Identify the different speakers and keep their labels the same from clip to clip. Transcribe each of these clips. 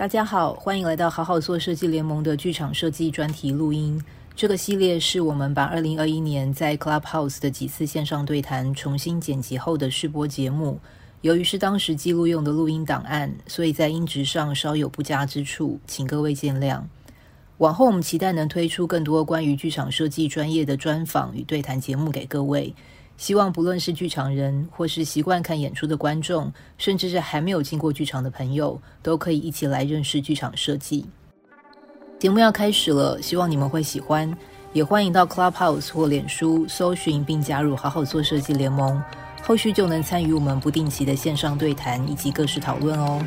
Speaker 1: 大家好，欢迎来到好好做设计联盟的剧场设计专题录音。这个系列是我们把二零二一年在 Clubhouse 的几次线上对谈重新剪辑后的试播节目。由于是当时记录用的录音档案，所以在音质上稍有不佳之处，请各位见谅。往后我们期待能推出更多关于剧场设计专业的专访与对谈节目给各位。希望不论是剧场人，或是习惯看演出的观众，甚至是还没有进过剧场的朋友，都可以一起来认识剧场设计。节目要开始了，希望你们会喜欢，也欢迎到 Clubhouse 或脸书搜寻并加入“好好做设计联盟”，后续就能参与我们不定期的线上对谈以及各式讨论哦。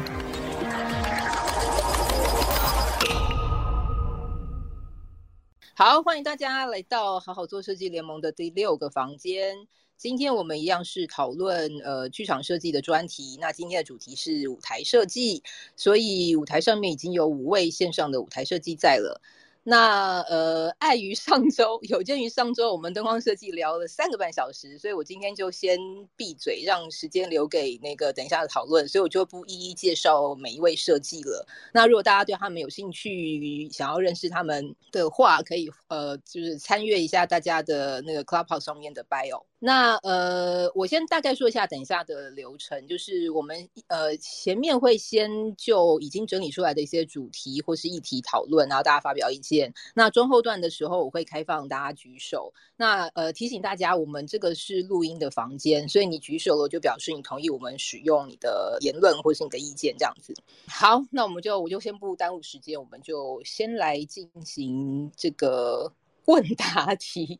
Speaker 1: 好，欢迎大家来到“好好做设计联盟”的第六个房间。今天我们一样是讨论呃剧场设计的专题，那今天的主题是舞台设计，所以舞台上面已经有五位线上的舞台设计在了。那呃，碍于上周有鉴于上周我们灯光设计聊了三个半小时，所以我今天就先闭嘴，让时间留给那个等一下的讨论，所以我就不一一介绍每一位设计了。那如果大家对他们有兴趣，想要认识他们的话，可以呃，就是参阅一下大家的那个 Clubhouse 上面的 bio。那呃，我先大概说一下等一下的流程，就是我们呃前面会先就已经整理出来的一些主题或是议题讨论，然后大家发表意见。那中后段的时候，我会开放大家举手。那呃提醒大家，我们这个是录音的房间，所以你举手了就表示你同意我们使用你的言论或是你的意见这样子。好，那我们就我就先不耽误时间，我们就先来进行这个问答题。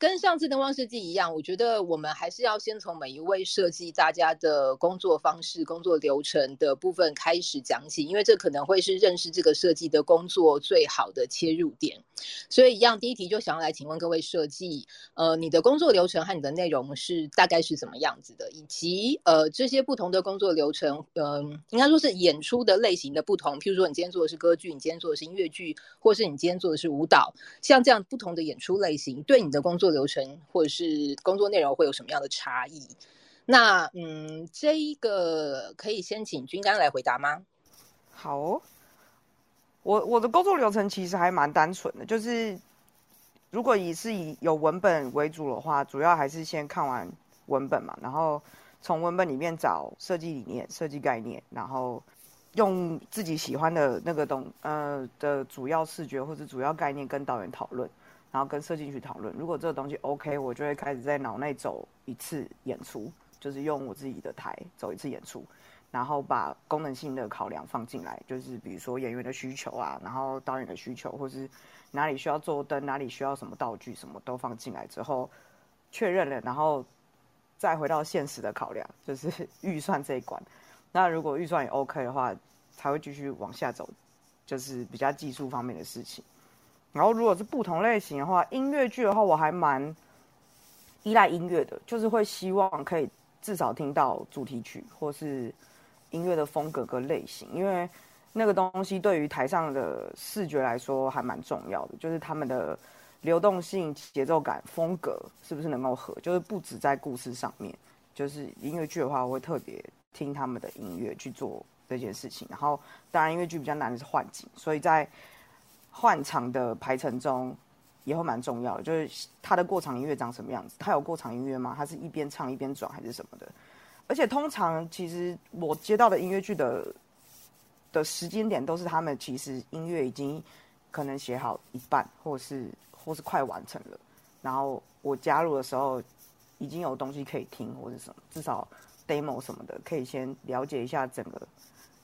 Speaker 1: 跟上次灯光设计一样，我觉得我们还是要先从每一位设计大家的工作方式、工作流程的部分开始讲起，因为这可能会是认识这个设计的工作最好的切入点。所以，一样第一题就想要来请问各位设计，呃，你的工作流程和你的内容是大概是怎么样子的？以及呃，这些不同的工作流程，嗯、应该说是演出的类型的不同。譬如说，你今天做的是歌剧，你今天做的是音乐剧，或是你今天做的是舞蹈，像这样不同的演出类型，对你的工作流程或者是工作内容会有什么样的差异？那嗯，这一个可以先请君刚来回答吗？
Speaker 2: 好、我我的工作流程其实还蛮单纯的，就是如果以是以有文本为主的话，主要还是先看完文本嘛，然后从文本里面找设计理念、设计概念，然后用自己喜欢的那个东呃的主要视觉或者主要概念跟导演讨论。然后跟设计去讨论，如果这个东西 OK，我就会开始在脑内走一次演出，就是用我自己的台走一次演出，然后把功能性的考量放进来，就是比如说演员的需求啊，然后导演的需求，或是哪里需要做灯，哪里需要什么道具，什么都放进来之后确认了，然后再回到现实的考量，就是 预算这一关。那如果预算也 OK 的话，才会继续往下走，就是比较技术方面的事情。然后，如果是不同类型的话，音乐剧的话，我还蛮依赖音乐的，就是会希望可以至少听到主题曲或是音乐的风格跟类型，因为那个东西对于台上的视觉来说还蛮重要的，就是他们的流动性、节奏感、风格是不是能够合，就是不止在故事上面，就是音乐剧的话，我会特别听他们的音乐去做这件事情。然后，当然音乐剧比较难的是换景，所以在换场的排程中也会蛮重要的，就是它的过场音乐长什么样子？它有过场音乐吗？它是一边唱一边转还是什么的？而且通常其实我接到的音乐剧的的时间点都是他们其实音乐已经可能写好一半，或是或是快完成了，然后我加入的时候已经有东西可以听或者什么，至少 demo 什么的可以先了解一下整个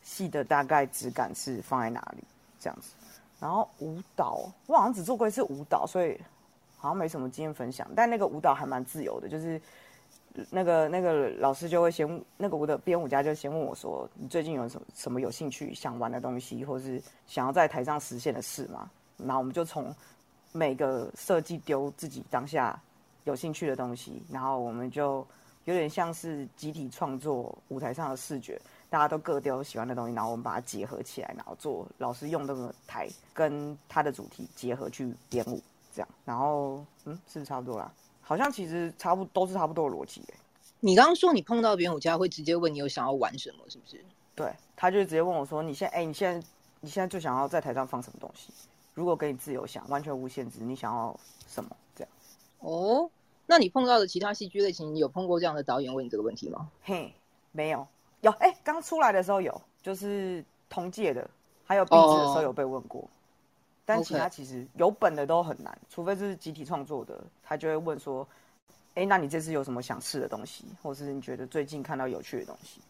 Speaker 2: 戏的大概质感是放在哪里这样子。然后舞蹈，我好像只做过一次舞蹈，所以好像没什么经验分享。但那个舞蹈还蛮自由的，就是那个那个老师就会先，那个舞的编舞家就先问我说：“你最近有什么什么有兴趣想玩的东西，或是想要在台上实现的事吗？”然后我们就从每个设计丢自己当下有兴趣的东西，然后我们就有点像是集体创作舞台上的视觉。大家都各丢喜欢的东西，然后我们把它结合起来，然后做老师用那个台跟他的主题结合去编舞，这样，然后嗯，是不是差不多啦？好像其实差不都是差不多的逻辑诶。
Speaker 1: 你刚刚说你碰到编舞家会直接问你有想要玩什么，是不是？
Speaker 2: 对，他就直接问我说：“你现在，哎，你现在，你现在最想要在台上放什么东西？如果给你自由想，完全无限制，你想要什么？这样。”
Speaker 1: 哦，那你碰到的其他戏剧类型，你有碰过这样的导演问你这个问题吗？
Speaker 2: 嘿，没有。有，哎，刚出来的时候有，就是同届的，还有毕制的时候有被问过。Oh. 但其他其实有本的都很难.除非是集体创作的，他就会问说：“哎，那你这次有什么想试的东西，或是你觉得最近看到有趣的东西？”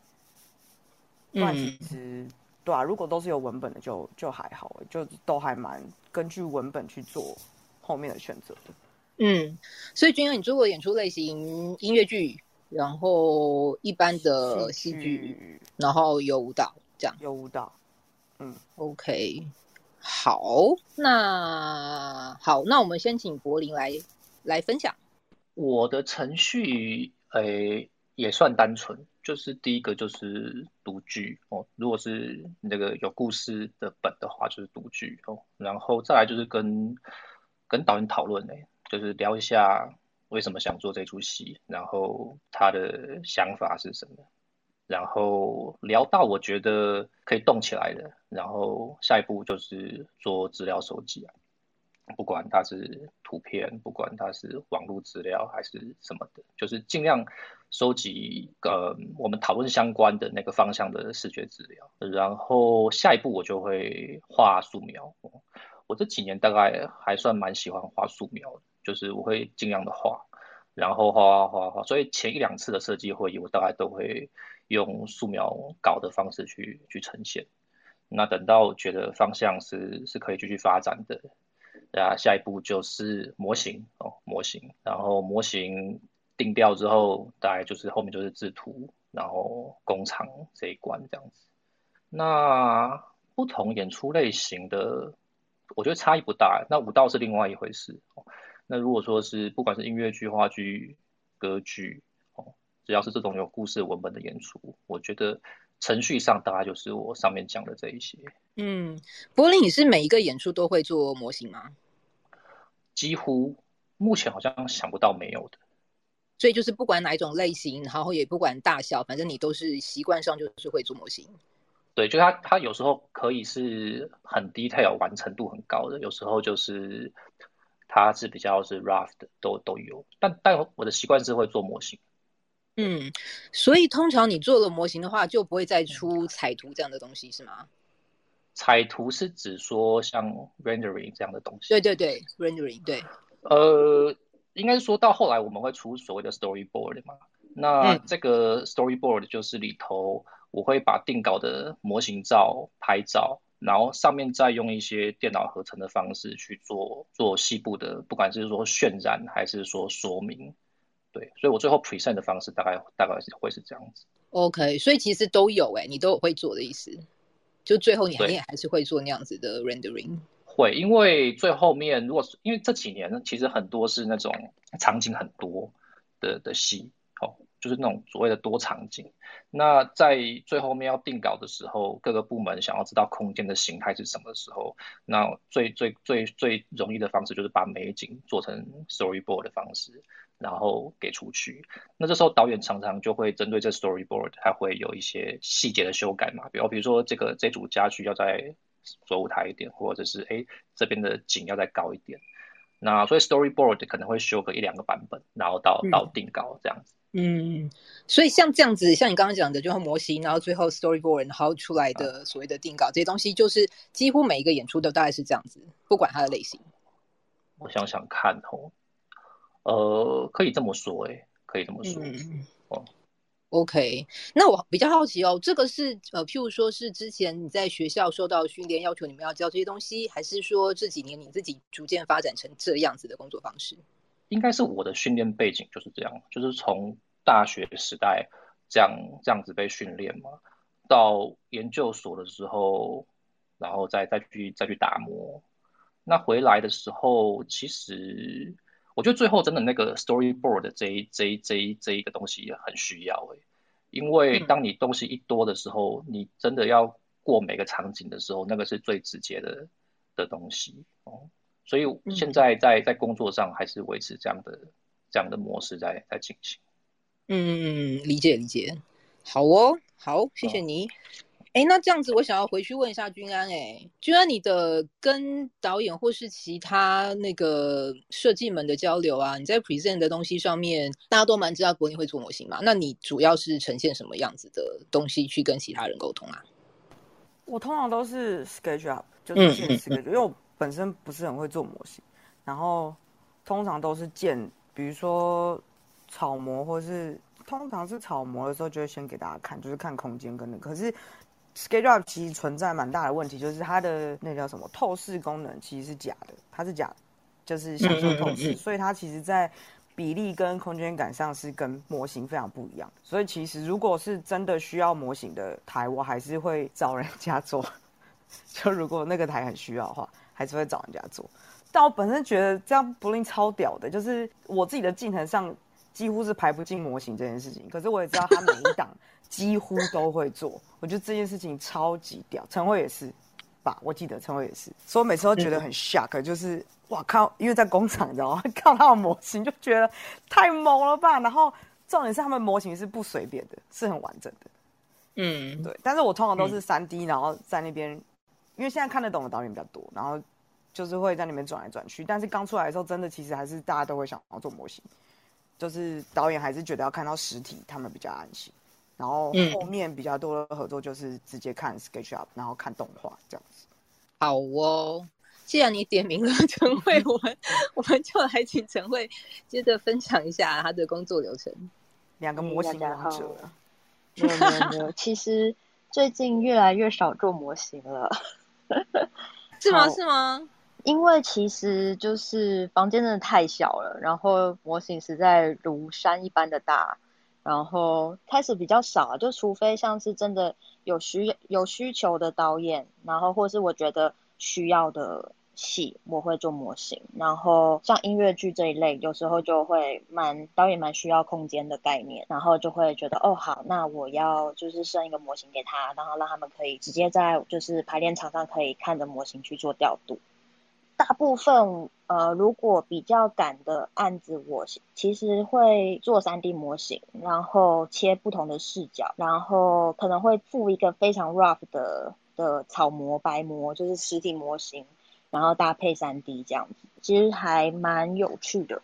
Speaker 2: 不然其实、嗯、对啊，如果都是有文本的就，就就还好，就都还蛮根据文本去做后面的选择的。
Speaker 1: 嗯，所以君安，你做过演出类型音乐剧，然后一般的戏剧，然后有舞蹈，这样
Speaker 2: 有舞蹈。嗯
Speaker 1: ，OK。好，那好，那我们先请柏林来来分享。
Speaker 3: 我的程序，诶、欸，也算单纯，就是第一个就是读剧哦。如果是那个有故事的本的话，就是读剧哦。然后再来就是跟跟导演讨论，诶，就是聊一下为什么想做这出戏，然后他的想法是什么。然后聊到我觉得可以动起来的，然后下一步就是做资料收集啊，不管它是图片，不管它是网络资料还是什么的，就是尽量收集呃我们讨论相关的那个方向的视觉资料。然后下一步我就会画素描，我这几年大概还算蛮喜欢画素描的，就是我会尽量的画，然后画画画画，所以前一两次的设计会议我大概都会。用素描稿的方式去去呈现，那等到觉得方向是是可以继续发展的，那，下一步就是模型哦，模型，然后模型定调之后，大概就是后面就是制图，然后工厂这一关这样子。那不同演出类型的，我觉得差异不大。那舞蹈是另外一回事。那如果说是不管是音乐剧、话剧、歌剧。只要是这种有故事文本的演出，我觉得程序上大概就是我上面讲的这一些。
Speaker 1: 嗯，柏林，你是每一个演出都会做模型吗？
Speaker 3: 几乎，目前好像想不到没有的。
Speaker 1: 所以就是不管哪一种类型，然后也不管大小，反正你都是习惯上就是会做模型。
Speaker 3: 对，就它它有时候可以是很 detail 完成度很高的，有时候就是它是比较是 rough 的，都都有。但但我的习惯是会做模型。
Speaker 1: 嗯，所以通常你做了模型的话，就不会再出彩图这样的东西，是吗？
Speaker 3: 彩图是指说像 rendering 这样的东西？
Speaker 1: 对对对，rendering 对。
Speaker 3: 呃，应该是说到后来我们会出所谓的 storyboard 嘛。那这个 storyboard 就是里头我会把定稿的模型照拍照，然后上面再用一些电脑合成的方式去做做细部的，不管是说渲染还是说说明。对，所以我最后 present 的方式大概大概是会是这样子。
Speaker 1: OK，所以其实都有哎、欸，你都有会做的意思。就最后你还你也还是会做那样子的 rendering。
Speaker 3: 会，因为最后面如果是因为这几年其实很多是那种场景很多的的戏，哦，就是那种所谓的多场景。那在最后面要定稿的时候，各个部门想要知道空间的形态是什么的时候，那最最最最容易的方式就是把美景做成 storyboard 的方式。然后给出去，那这时候导演常常就会针对这 storyboard，还会有一些细节的修改嘛，比如比如说这个这组家具要再左舞台一点，或者是哎这边的景要再高一点，那所以 storyboard 可能会修个一两个版本，然后到到定稿这样子。
Speaker 1: 嗯，所以像这样子，像你刚刚讲的，就是模型，然后最后 storyboard，然后出来的所谓的定稿、嗯、这些东西，就是几乎每一个演出都大概是这样子，不管它的类型。
Speaker 3: 我想想看哦。呃，可以这么说，哎，可以这么说。
Speaker 1: 嗯、哦，OK，那我比较好奇哦，这个是呃，譬如说是之前你在学校受到训练，要求你们要教这些东西，还是说这几年你自己逐渐发展成这样子的工作方式？
Speaker 3: 应该是我的训练背景就是这样，就是从大学时代这样这样子被训练嘛，到研究所的时候，然后再再去再去打磨，那回来的时候其实。我觉得最后真的那个 storyboard 这一这一这一这一个东西也很需要诶，因为当你东西一多的时候，你真的要过每个场景的时候，那个是最直接的的东西哦。所以现在在在工作上还是维持这样的这样的模式在在进行。
Speaker 1: 嗯嗯嗯，理解理解。好哦，好，谢谢你。哎，那这样子，我想要回去问一下君安。哎，君安，你的跟导演或是其他那个设计们的交流啊，你在 present 的东西上面，大家都蛮知道柏霖会做模型嘛？那你主要是呈现什么样子的东西去跟其他人沟通啊？
Speaker 2: 我通常都是 sketch up，就是建 sketch，因为我本身不是很会做模型，然后通常都是建，比如说草模，或是通常是草模的时候，就会先给大家看，就是看空间跟那个，可是。SketchUp 其实存在蛮大的问题，就是它的那叫什么透视功能其实是假的，它是假的，就是享受透视，所以它其实在比例跟空间感上是跟模型非常不一样。所以其实如果是真的需要模型的台，我还是会找人家做。就如果那个台很需要的话，还是会找人家做。但我本身觉得这样柏霖超屌的，就是我自己的进程上几乎是排不进模型这件事情。可是我也知道他每一档。几乎都会做，我觉得这件事情超级屌。陈慧也是吧？我记得陈慧也是，所以我每次都觉得很 shock，就是哇靠！因为在工厂，你知道吗？看到他的模型就觉得太猛了吧。然后重点是他们模型是不随便的，是很完整的。嗯，对。但是我通常都是三 D，然后在那边，因为现在看得懂的导演比较多，然后就是会在那边转来转去。但是刚出来的时候，真的其实还是大家都会想要做模型，就是导演还是觉得要看到实体，他们比较安心。然后后面比较多的合作就是直接看 SketchUp，然后看动画这样子。
Speaker 1: 好哦，既然你点名了陈慧，我们我们就来请陈慧接着分享一下他的工作流程。
Speaker 2: 两个模型王者，
Speaker 4: 没有没有没有，其实最近越来越少做模型了。
Speaker 1: 是吗？是吗？
Speaker 4: 因为其实就是房间真的太小了，然后模型实在如山一般的大。然后开始比较少，就除非像是真的有需有需求的导演，然后或是我觉得需要的戏，我会做模型。然后像音乐剧这一类，有时候就会蛮导演蛮需要空间的概念，然后就会觉得哦好，那我要就是设一个模型给他，然后让他们可以直接在就是排练场上可以看着模型去做调度。大部分呃，如果比较赶的案子，我其实会做 3D 模型，然后切不同的视角，然后可能会附一个非常 rough 的的草模、白模，就是实体模型，然后搭配 3D 这样子，其实还蛮有趣的。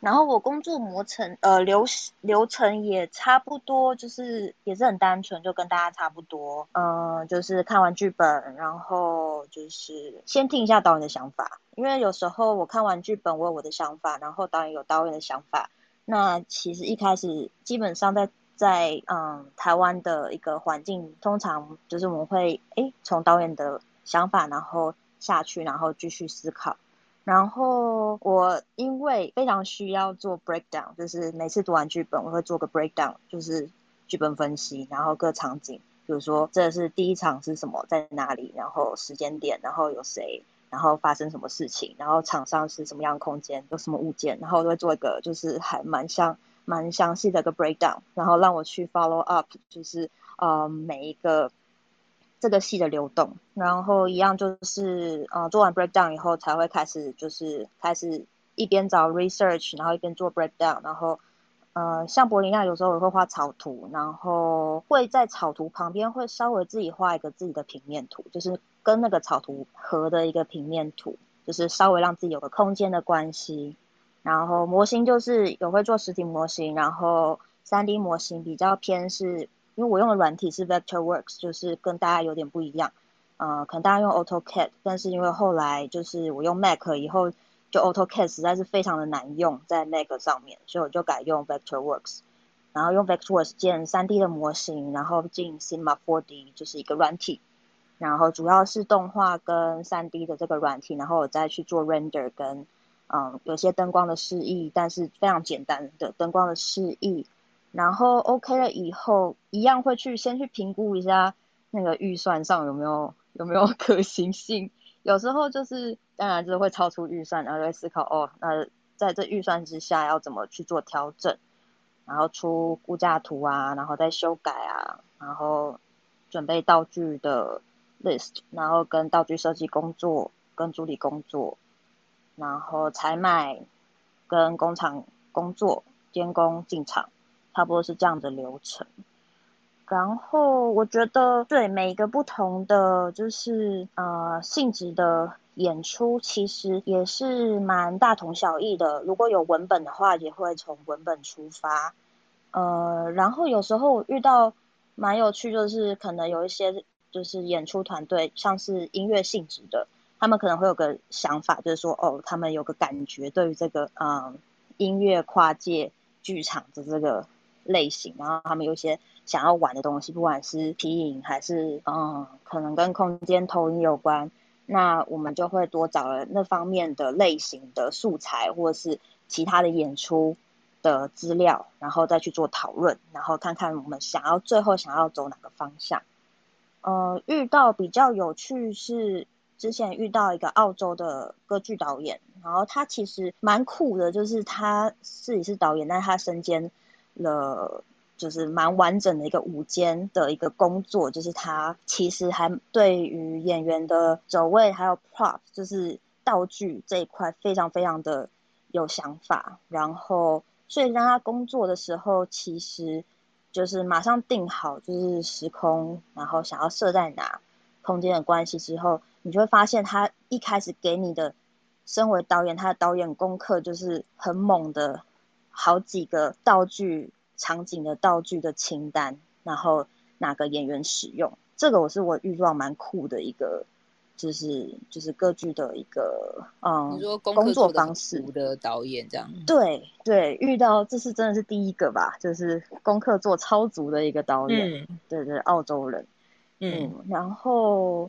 Speaker 4: 然后我工作模程呃流流程也差不多，就是也是很单纯，就跟大家差不多。嗯、就是看完剧本，然后就是先听一下导演的想法，因为有时候我看完剧本，我有我的想法，然后导演有导演的想法。那其实一开始基本上在在嗯台湾的一个环境，通常就是我们会诶从导演的想法，然后下去，然后继续思考。然后我因为非常需要做 breakdown，就是每次读完剧本，我会做个 breakdown，就是剧本分析，然后各场景，比如说这是第一场是什么，在哪里，然后时间点，然后有谁，然后发生什么事情，然后场上是什么样的空间，有什么物件，然后我会做一个就是还蛮像蛮详细的一个 breakdown，然后让我去 follow up，就是呃每一个。这个戏的流动，然后一样就是，呃，做完 breakdown 以后才会开始，就是开始一边找 research，然后一边做 breakdown，然后，呃，像柏霖一样，有时候我会画草图，然后会在草图旁边会稍微自己画一个自己的平面图，就是跟那个草图合的一个平面图，就是稍微让自己有个空间的关系。然后模型就是有会做实体模型，然后 3D 模型比较偏是。因为我用的软体是 Vectorworks，就是跟大家有点不一样，呃，可能大家用 AutoCAD，但是因为后来就是我用 Mac 以后，就 AutoCAD 实在是非常的难用在 Mac 上面，所以我就改用 Vectorworks，然后用 Vectorworks 建 3D 的模型，然后进 Cinema 4D 就是一个软体，然后主要是动画跟 3D 的这个软体，然后我再去做 Render 跟嗯有些灯光的示意，但是非常简单的灯光的示意。然后 OK 了以后，一样会去先去评估一下那个预算上有没有有没有 可行性。有时候就是当然就是会超出预算，然后就会思考哦，那在这预算之下要怎么去做调整，然后出估价图啊，然后再修改啊，然后准备道具的 list，然后跟道具设计工作，跟助理工作，然后采买跟工厂工作监工进场。差不多是这样的流程，然后我觉得，对每一个不同的就是呃性质的演出，其实也是蛮大同小异的。如果有文本的话，也会从文本出发。呃，然后有时候遇到蛮有趣，就是可能有一些就是演出团队，像是音乐性质的，他们可能会有个想法，就是说哦，他们有个感觉，对于这个嗯、呃、音乐跨界剧场的这个类型，然后他们有一些。想要玩的东西，不管是皮影还是嗯，可能跟空间投影有关，那我们就会多找了那方面的类型的素材，或者是其他的演出的资料，然后再去做讨论，然后看看我们想要最后想要走哪个方向。呃，遇到比较有趣是之前遇到一个澳洲的歌剧导演，然后他其实蛮酷的，就是他自己是导演，但是他身兼了。就是蛮完整的一个午间的一个工作，就是他其实还对于演员的走位还有 prop，就是道具这一块非常非常的有想法。然后，所以让他工作的时候，其实就是马上定好就是时空，然后想要设在哪空间的关系之后，你就会发现他一开始给你的，身为导演，他的导演功课就是很猛的，好几个道具。场景的道具的清单，然后哪个演员使用，这个我是我遇到蛮酷的一个，就是就是歌剧的一个嗯，
Speaker 1: 你说工，
Speaker 4: 工作方式。
Speaker 1: 的导演这样，
Speaker 4: 对对，遇到这是真的是第一个吧，就是功课做超足的一个导演，嗯、对对，澳洲人，嗯，嗯然后。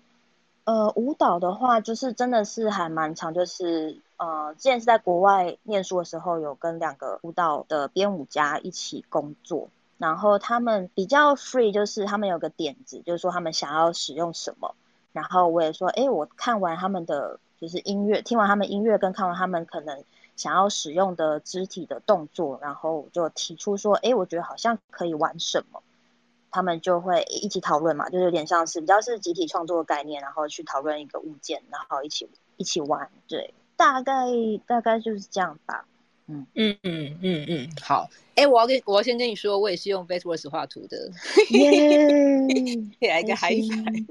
Speaker 4: 呃，舞蹈的话，就是真的是还蛮长，就是呃，之前是在国外念书的时候，有跟两个舞蹈的编舞家一起工作，然后他们比较 free，就是他们有个点子，就是说他们想要使用什么，然后我也说，哎，我看完他们的就是音乐，听完他们音乐，跟看完他们可能想要使用的肢体的动作，然后就提出说，哎，我觉得好像可以玩什么。他们就会一起讨论嘛，就是有点像是比较是集体创作的概念，然后去讨论一个物件，然后一起一起玩，对，大概大概就是这样吧。嗯
Speaker 1: 嗯嗯嗯嗯，好。哎、欸，我要跟我要先跟你说，我也是用 Vectorworks 画图的。来一个 high five。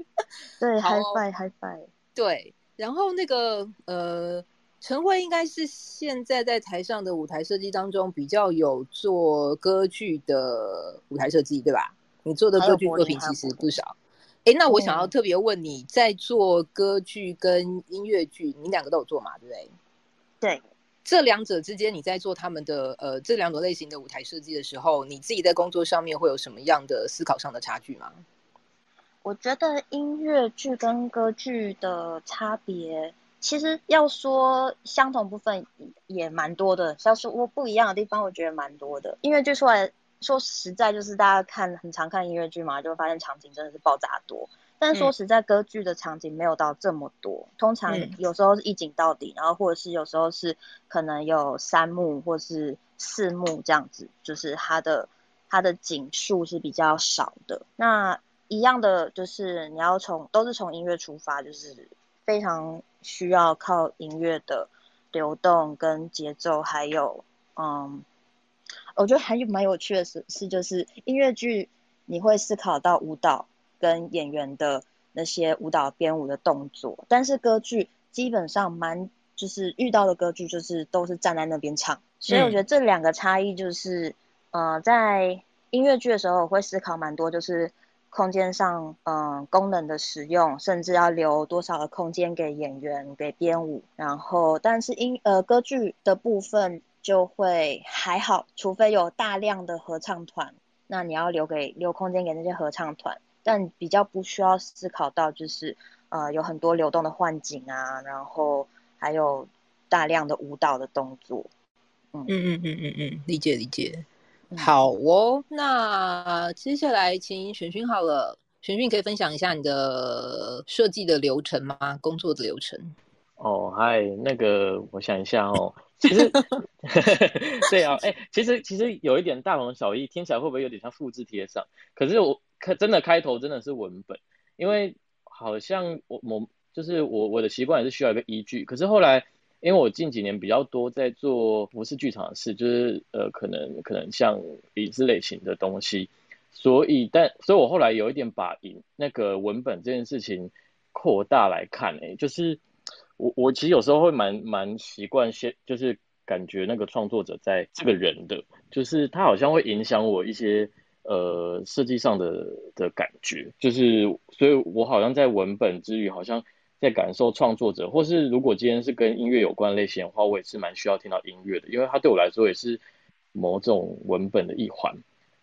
Speaker 4: 对，high five，high five。
Speaker 1: 对，然后那个呃，陈辉应该是现在在台上的舞台设计当中比较有做歌剧的舞台设计，对吧？你做的歌剧作品其实不少，哎，那我想要特别问你，嗯、在做歌剧跟音乐剧，你两个都有做嘛？对不对？
Speaker 4: 对，
Speaker 1: 这两者之间，你在做他们的呃这两种类型的舞台设计的时候，你自己在工作上面会有什么样的思考上的差距吗？
Speaker 4: 我觉得音乐剧跟歌剧的差别，其实要说相同部分也蛮多的，像是我不一样的地方，我觉得蛮多的。音乐剧出来。说实在，就是大家看很常看音乐剧嘛，就会发现场景真的是爆炸多。但是说实在，歌剧的场景没有到这么多，通常有时候是一景到底，然后或者是有时候是可能有三幕或是四幕这样子，就是它的它的景数是比较少的。那一样的就是你要从都是从音乐出发，就是非常需要靠音乐的流动跟节奏，还有嗯。我觉得还有蛮有趣的是，是就是音乐剧，你会思考到舞蹈跟演员的那些舞蹈编舞的动作，但是歌剧基本上蛮就是遇到的歌剧就是都是站在那边唱，所以我觉得这两个差异就是，嗯、呃，在音乐剧的时候我会思考蛮多，就是空间上嗯、呃、功能的使用，甚至要留多少的空间给演员给编舞，然后但是音呃歌剧的部分。就会还好，除非有大量的合唱团，那你要留给留空间给那些合唱团，但比较不需要思考到就是呃有很多流动的幻景啊，然后还有大量的舞蹈的动作。
Speaker 1: 嗯嗯嗯嗯嗯嗯，理解理解。好哦，那接下来请璇珣好了，璇珣可以分享一下你的设计的流程吗？工作的流程？
Speaker 3: 哦，嗨，那个我想一下哦。其实，对啊，哎、欸，其实其实有一点大同小异，听起来会不会有点像复制贴上？可是我开真的开头真的是文本，因为好像我我就是我我的习惯也是需要一个依据。可是后来，因为我近几年比较多在做不是剧场的事，就是呃可能可能像影视类型的东西，
Speaker 5: 所以但所以我后来有一点把影那个文本这件事情扩大来看，欸，哎，就是我我其实有时候会蛮蛮习惯先就是感觉那个创作者在这个人的，就是他好像会影响我一些呃设计上的的感觉，就是所以我好像在文本之余，好像在感受创作者，或是如果今天是跟音乐有关类型的话，我也是蛮需要听到音乐的，因为它对我来说也是某种文本的一环。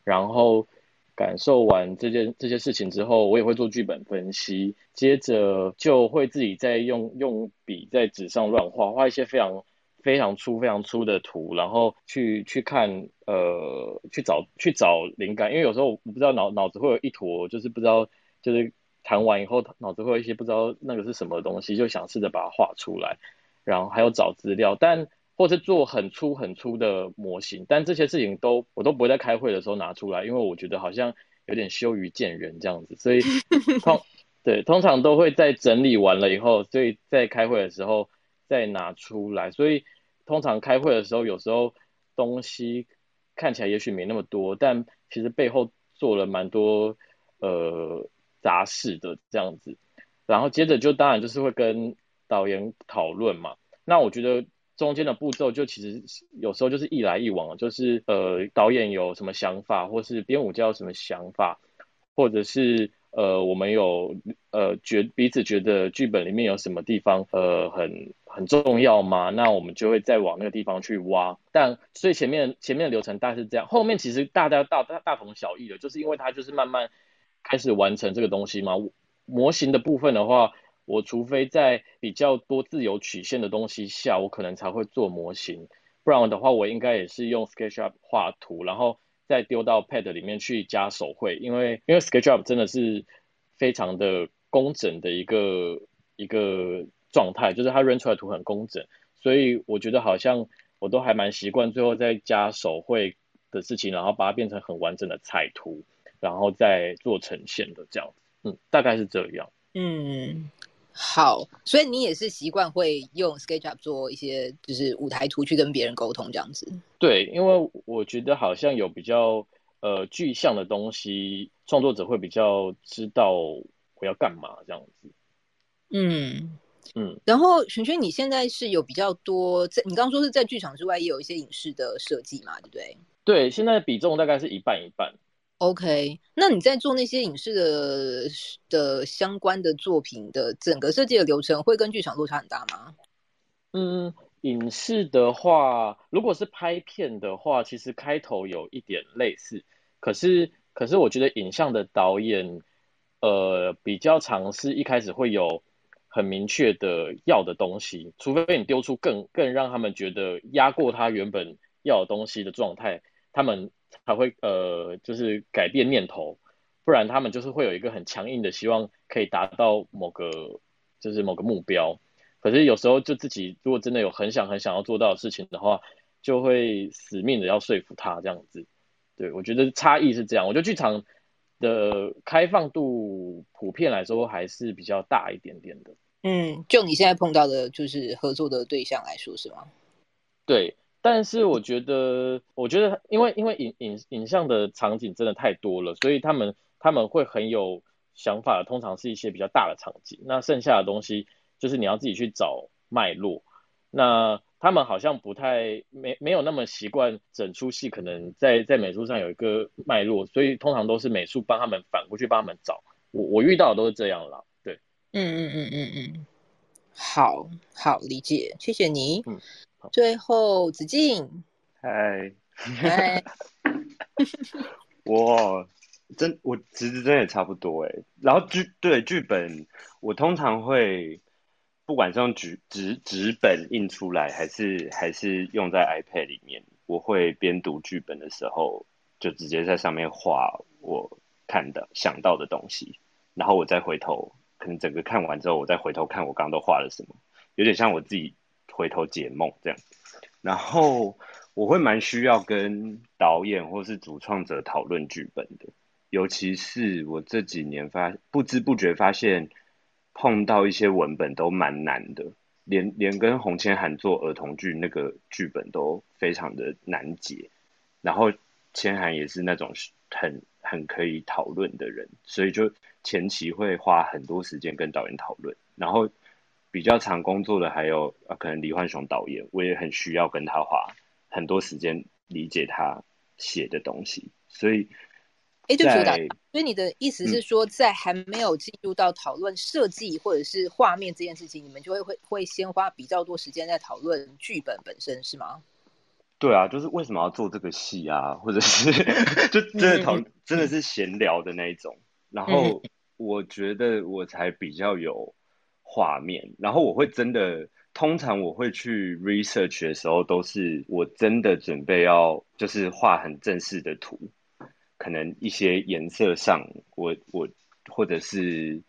Speaker 5: 然后感受完这件这些事情之后，我也会做剧本分析，接着就会自己再用用笔在纸上乱画，画一些非常非常粗非常粗的图，然后去去看呃去找去找灵感，因为有时候我不知道脑脑子会有一坨，就是不知道就是弹完以后脑子会有一些不知道那个是什么东西，就想试着把它画出来，然后还有找资料，但。或是做很粗很粗的模型，但这些事情都我都不会在开会的时候拿出来，因为我觉得好像有点羞于见人这样子，所以 通对通常都会在整理完了以后，所以在开会的时候再拿出来。所以通常开会的时候，有时候东西看起来也许没那么多，但其实背后做了蛮多呃杂事的这样子。然后接着就当然就是会跟导演讨论嘛，那我觉得。中间的步骤就其实有时候就是一来一往，就是呃导演有什么想法，或是编舞家有什么想法，或者是呃我们有呃觉彼此觉得剧本里面有什么地方呃很很重要吗？那我们就会再往那个地方去挖。但所以前面前面的流程大概是这样，后面其实大家大大大同小异的，就是因为它就是慢慢开始完成这个东西嘛。模型的部分的话。我除非在比较多自由曲线的东西下，我可能才会做模型，不然的话，我应该也是用 SketchUp 画图，然后再丢到 Pad 里面去加手绘，因为因为 SketchUp 真的是非常的工整的一个一个状态，就是它扔出来图很工整，所以我觉得好像我都还蛮习惯最后再加手绘的事情，然后把它变成很完整的彩图，然后再做呈现的这样子，嗯，大概是这样，
Speaker 1: 嗯。好，所以你也是习惯会用 SketchUp 做一些就是舞台图去跟别人沟通这样子。
Speaker 5: 对，因为我觉得好像有比较呃具象的东西，创作者会比较知道我要干嘛这样子。
Speaker 1: 嗯嗯。然后璇璇，你现在是有比较多在，你刚刚说是在剧场之外也有一些影视的设计嘛，对不对？
Speaker 5: 对，现在比重大概是一半一半。
Speaker 1: OK，那你在做那些影视的的相关的作品的整个设计的流程，会跟剧场落差很大吗？
Speaker 5: 嗯，影视的话，如果是拍片的话，其实开头有一点类似，可是可是我觉得影像的导演，呃，比较尝试一开始会有很明确的要的东西，除非你丢出更更让他们觉得压过他原本要的东西的状态，他们。才会呃，就是改变念头，不然他们就是会有一个很强硬的希望，可以达到某个就是某个目标。可是有时候就自己如果真的有很想很想要做到的事情的话，就会死命的要说服他这样子。对，我觉得差异是这样。我觉得剧场的开放度普遍来说还是比较大一点点的。
Speaker 1: 嗯，就你现在碰到的就是合作的对象来说是吗？
Speaker 5: 对。但是我觉得，我觉得，因为因为影影影像的场景真的太多了，所以他们他们会很有想法的，通常是一些比较大的场景。那剩下的东西就是你要自己去找脉络。那他们好像不太没没有那么习惯整出戏，可能在在美术上有一个脉络，所以通常都是美术帮他们反过去帮他们找。我我遇到的都是这样啦，对，
Speaker 1: 嗯嗯嗯嗯嗯，好好理解，谢谢你。嗯。最后，子敬，
Speaker 6: 嗨，嗨，我真我其实真的也差不多哎。然后剧对剧本，我通常会不管是用纸纸纸本印出来，还是还是用在 iPad 里面，我会边读剧本的时候，就直接在上面画我看的想到的东西，然后我再回头，可能整个看完之后，我再回头看我刚刚都画了什么，有点像我自己。回头解梦这样，然后我会蛮需要跟导演或是主创者讨论剧本的，尤其是我这几年发不知不觉发现碰到一些文本都蛮难的，连连跟洪千涵做儿童剧那个剧本都非常的难解，然后千涵也是那种很很可以讨论的人，所以就前期会花很多时间跟导演讨论，然后比较常工作的还有啊，可能李焕雄导演，我也很需要跟他花很多时间理解他写的东西，所以。
Speaker 1: 哎，对不起，所以你的意思是说，在还没有进入到讨论设计或者是画面这件事情，嗯、你们就会会会先花比较多时间在讨论剧本本身，是吗？
Speaker 6: 对啊，就是为什么要做这个戏啊，或者是 就真的讨、嗯、真的是闲聊的那一种。然后我觉得我才比较有画面，然后我会真的，通常我会去 research 的时候，都是我真的准备要就是画很正式的图。可能一些颜色上，我我或者是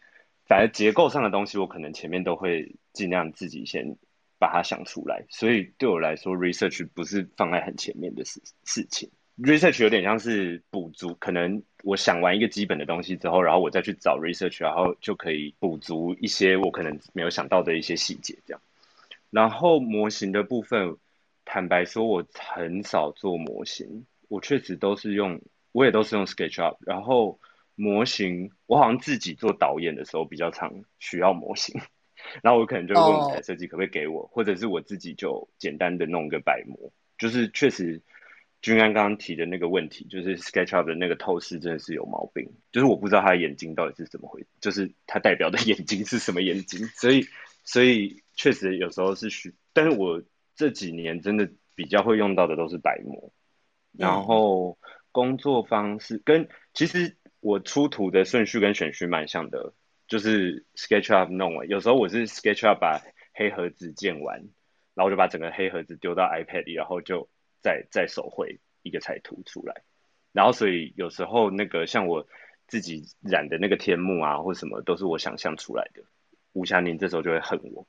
Speaker 6: 反正结构上的东西，我可能前面都会尽量自己先把它想出来。所以对我来说，research 不是放在很前面的事事情。Research 有点像是补足，可能我想完一个基本的东西之后，然后我再去找 research，然后就可以补足一些我可能没有想到的一些细节。这样，然后模型的部分，坦白说，我很少做模型，我确实都是用。我也都是用 SketchUp，然后模型我好像自己做导演的时候比较常需要模型，然后我可能就问舞台设计可不可以给我，oh. 或者是我自己就简单的弄个白模。就是确实君安刚刚提的那个问题，就是 SketchUp 的那个透视真的是有毛病，就是我不知道他的眼睛到底是怎么回，就是他代表的眼睛是什么眼睛，所以所以确实有时候是需，但是我这几年真的比较会用到的都是白模，然后。工作方式跟其实我出图的顺序跟选序蛮像的，就是 SketchUp 弄完，有时候我是 SketchUp 把黑盒子建完，然后我就把整个黑盒子丢到 iPad 里，然后就再再手绘一个彩图出来。然后所以有时候那个像我自己染的那个天幕啊，或什么都是我想象出来的。吴霞宁这时候就会恨我，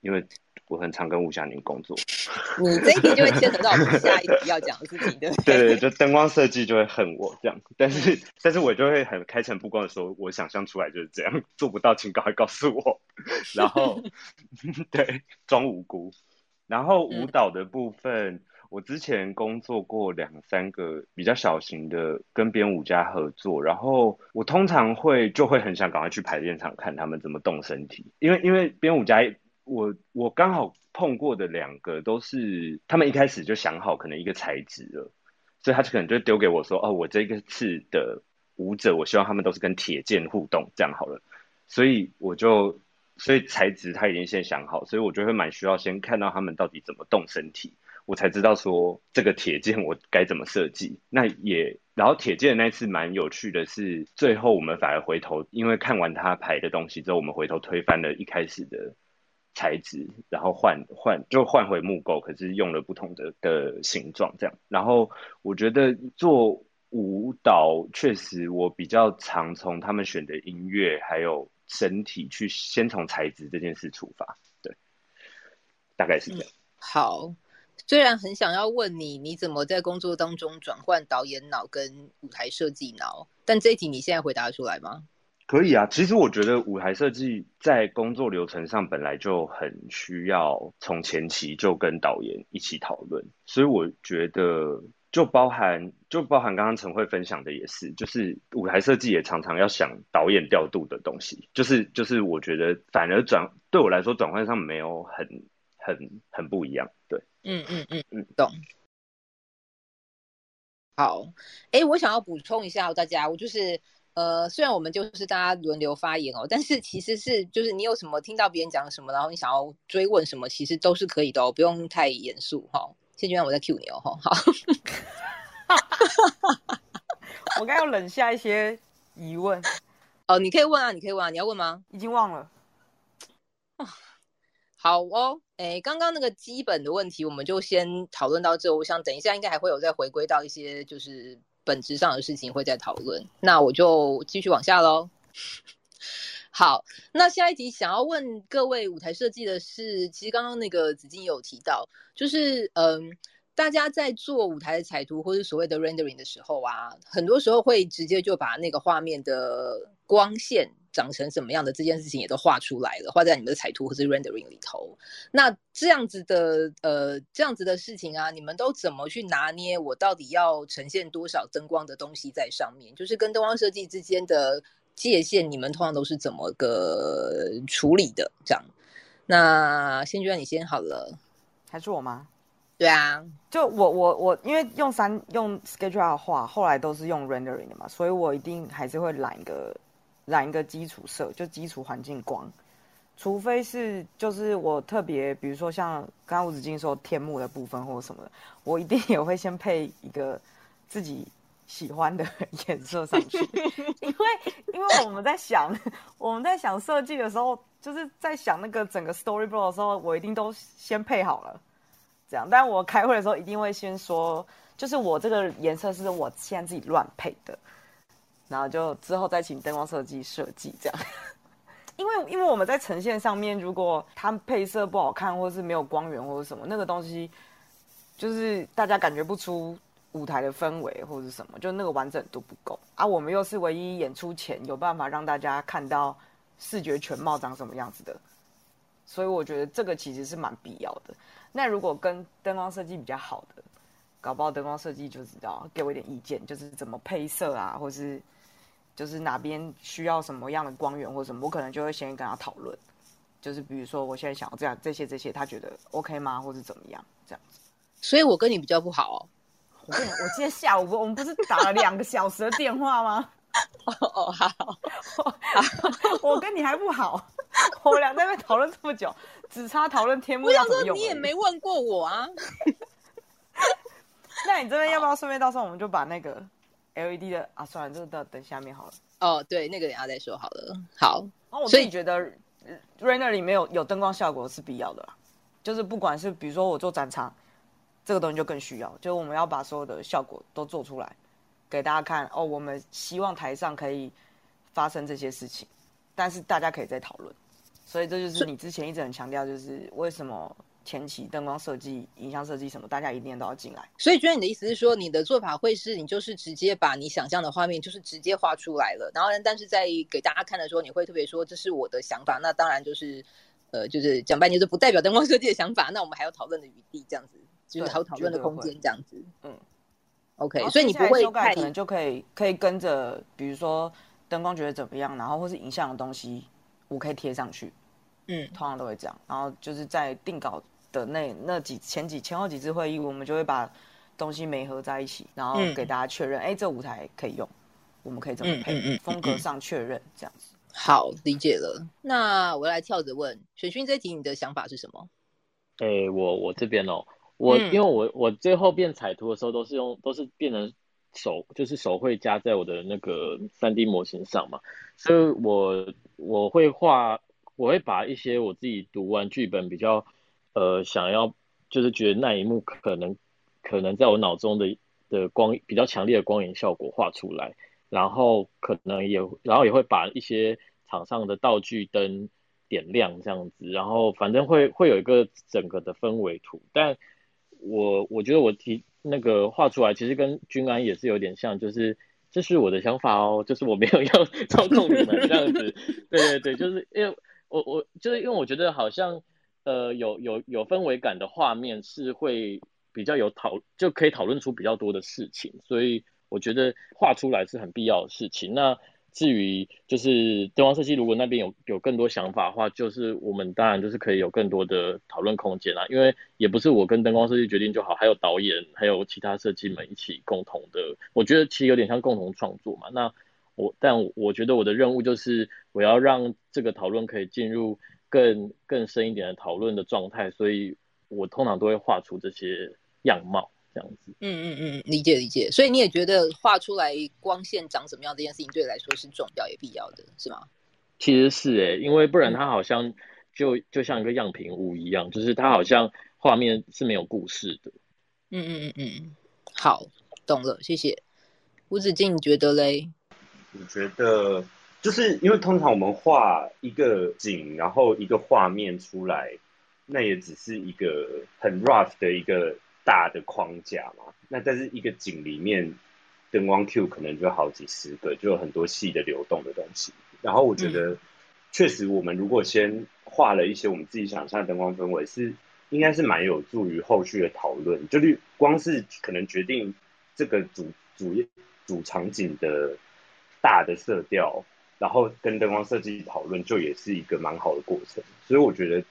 Speaker 6: 因为。我很常跟吴霞宁工作，
Speaker 1: 你这一题就会牵扯到我们下一题要讲的事情，对不对？
Speaker 6: 对 对，就灯光设计就会恨我这样，但是但是我就会很开诚布公的说，我想象出来就是这样，做不到请赶快告诉我。然后 对，装无辜。然后舞蹈的部分，嗯、我之前工作过两三个比较小型的跟编舞家合作，然后我通常会就会很想赶快去排练场看他们怎么动身体，因为因为编舞家。我我刚好碰过的两个都是，他们一开始就想好可能一个材质了，所以他就可能就丢给我说，哦，我这个次的舞者，我希望他们都是跟铁剑互动，这样好了。所以我就，所以材质他已经先想好，所以我就会蛮需要先看到他们到底怎么动身体，我才知道说这个铁件我该怎么设计。那也，然后铁剑那次蛮有趣的是，最后我们反而回头，因为看完他排的东西之后，我们回头推翻了一开始的。材质，然后换换就换回木构，可是用了不同的的形状这样。然后我觉得做舞蹈确实，我比较常从他们选的音乐还有身体去先从材质这件事出发。对，大概是这样。好，
Speaker 1: 虽然很想要问你，你怎么在工作当中转换导演脑跟舞台设计脑，但这一题你现在回答出来吗？
Speaker 6: 可以啊，其实我觉得舞台设计在工作流程上本来就很需要从前期就跟导演一起讨论，所以我觉得就包含就包含刚刚陈慧分享的也是，就是舞台设计也常常要想导演调度的东西，就是就是我觉得反而转对我来说转换上没有很很很不一样，对，
Speaker 1: 嗯嗯嗯嗯，懂。好，哎，我想要补充一下大家，我就是。呃，虽然我们就是大家轮流发言哦，但是其实是就是你有什么听到别人讲什么，然后你想要追问什么，其实都是可以的哦，不用太严肃哈。谢君安，我在 cue 你哦，好。
Speaker 2: 我刚要冷下一些疑问
Speaker 1: 哦，你可以问啊，你可以问啊，你要问吗？
Speaker 2: 已经忘了。
Speaker 1: 好哦，哎，刚刚那个基本的问题，我们就先讨论到这。我想等一下应该还会有再回归到一些就是。本质上的事情会再讨论，那我就继续往下喽。好，那下一题想要问各位舞台设计的是，其实刚刚那个子金有提到，就是嗯，大家在做舞台的彩图或是所谓的 rendering 的时候啊，很多时候会直接就把那个画面的光线长成什么样的这件事情也都画出来了，画在你们的彩图或是 rendering 里头。那这样子的呃这样子的事情啊，你们都怎么去拿捏？我到底要呈现多少灯光的东西在上面？就是跟灯光设计之间的界限，你们通常都是怎么个处理的？这样。那先就让你先好了，
Speaker 2: 还是我吗？
Speaker 1: 对啊，
Speaker 2: 就我我我，因为用三用 SketchUp 画，后来都是用 rendering 的嘛，所以我一定还是会揽一个染一个基础色，就基础环境光。除非是就是我特别，比如说像刚刚吴子敬说天幕的部分或者什么的，我一定也会先配一个自己喜欢的 颜色上去，因为因为我们在想我们在想设计的时候，就是在想那个整个 storyboard 的时候，我一定都先配好了。这样，但我开会的时候一定会先说，就是我这个颜色是我现在自己乱配的，然后就之后再请灯光设计设计这样。因为因为我们在呈现上面，如果它配色不好看，或是没有光源或者什么，那个东西就是大家感觉不出舞台的氛围或者是什么，就那个完整度不够啊。我们又是唯一演出前有办法让大家看到视觉全貌长什么样子的，所以我觉得这个其实是蛮必要的。那如果跟灯光设计比较好的，搞不好灯光设计就知道给我一点意见，就是怎么配色啊，或是就是哪边需要什么样的光源或什么，我可能就会先跟他讨论。就是比如说我现在想要这样这些这些，他觉得 OK 吗？或者怎么样这样子？
Speaker 1: 所以我跟你比较不好哦。
Speaker 2: 我跟你，我今天下午我们不是打了两个小时的电话吗？
Speaker 1: 哦哦好，
Speaker 2: 我跟你还不好，我俩在那边讨论这么久。只差讨论天幕要怎么用。
Speaker 1: 你也没问过我啊。
Speaker 2: 那你这边要不要顺便到时候我们就把那个 LED 的啊，算了，这个等等下面好了。
Speaker 1: 哦，对，那个等下再说好了。好，
Speaker 2: 哦、我所以觉得 render 里面有有灯光效果是必要的啦。就是不管是比如说我做展场，这个东西就更需要，就是我们要把所有的效果都做出来给大家看。哦，我们希望台上可以发生这些事情，但是大家可以再讨论。所以这就是你之前一直很强调，就是为什么前期灯光设计、影像设计什么，大家一定都要进来。
Speaker 1: 所以，觉得你的意思是说，你的做法会是你就是直接把你想象的画面，就是直接画出来了。然后，但是在给大家看的时候，你会特别说这是我的想法。那当然就是，呃，就是讲半天就是不代表灯光设计的想法。那我们还有讨论的余地，这样子就是还有讨论的空间，这样子。嗯，OK。所以你不会
Speaker 2: 可能就可以可以跟着，比如说灯光觉得怎么样，然后或是影像的东西。我可以贴上去，嗯，通常都会这样。然后就是在定稿的那那几前几前后几次会议，我们就会把东西没合在一起，然后给大家确认，哎、嗯，这舞台可以用，我们可以怎么配，嗯嗯嗯、风格上确认这样子。
Speaker 1: 好，理解了。那我来跳着问，选勋这题你的想法是什么？
Speaker 5: 哎、欸，我我这边哦，我、嗯、因为我我最后变彩图的时候都是用都是变成手，就是手绘加在我的那个三 D 模型上嘛，所以我。我会画，我会把一些我自己读完剧本比较，呃，想要就是觉得那一幕可能可能在我脑中的的光比较强烈的光影效果画出来，然后可能也然后也会把一些场上的道具灯点亮这样子，然后反正会会有一个整个的氛围图，但我我觉得我提那个画出来其实跟君安也是有点像，就是。这是我的想法哦，就是我没有要 操控你们这样子，对对对，就是因为我我就是因为我觉得好像呃有有有氛围感的画面是会比较有讨就可以讨论出比较多的事情，所以我觉得画出来是很必要的事情。那至于就是灯光设计，如果那边有有更多想法的话，就是我们当然就是可以有更多的讨论空间啦。因为也不是我跟灯光设计决定就好，还有导演，还有其他设计们一起共同的。我觉得其实有点像共同创作嘛。那我但我觉得我的任务就是我要让这个讨论可以进入更更深一点的讨论的状态，所以我通常都会画出这些样貌。这样子，嗯
Speaker 1: 嗯嗯，理解理解。所以你也觉得画出来光线长什么样这件事情对你来说是重要也必要的，是吗？
Speaker 5: 其实是诶，因为不然它好像就就像一个样品屋一样，就是它好像画面是没有故事的。
Speaker 1: 嗯嗯嗯嗯，好，懂了，谢谢。吴子敬，你觉得嘞？
Speaker 6: 我觉得就是因为通常我们画一个景，然后一个画面出来，那也只是一个很 rough 的一个。大的框架嘛，那但是一个景里面，灯光 Q 可能就好几十个，就有很多细的流动的东西。然后我觉得，确实我们如果先画了一些我们自己想象的灯光氛围，是应该是蛮有助于后续的讨论。就是光是可能决定这个主主主场景的大的色调，然后跟灯光设计讨论，就也是一个蛮好的过程。所以我觉得。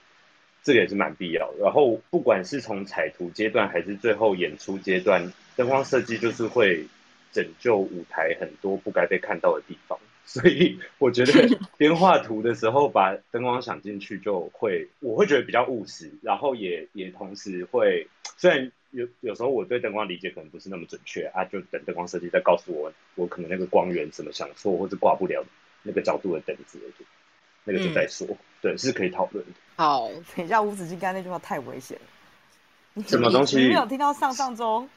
Speaker 6: 这个也是蛮必要的。然后，不管是从彩图阶段还是最后演出阶段，灯光设计就是会拯救舞台很多不该被看到的地方。所以，我觉得 边画图的时候把灯光想进去，就会我会觉得比较务实。然后也也同时会，虽然有有时候我对灯光理解可能不是那么准确啊，就等灯光设计再告诉我，我可能那个光源怎么想错，或者挂不了那个角度的等级，那个就再说。嗯、对，是可以讨论的。
Speaker 1: 好，
Speaker 2: 等一下，吴子敬刚才那句话太危险了。
Speaker 6: 什么东西？
Speaker 2: 你没有听到上上周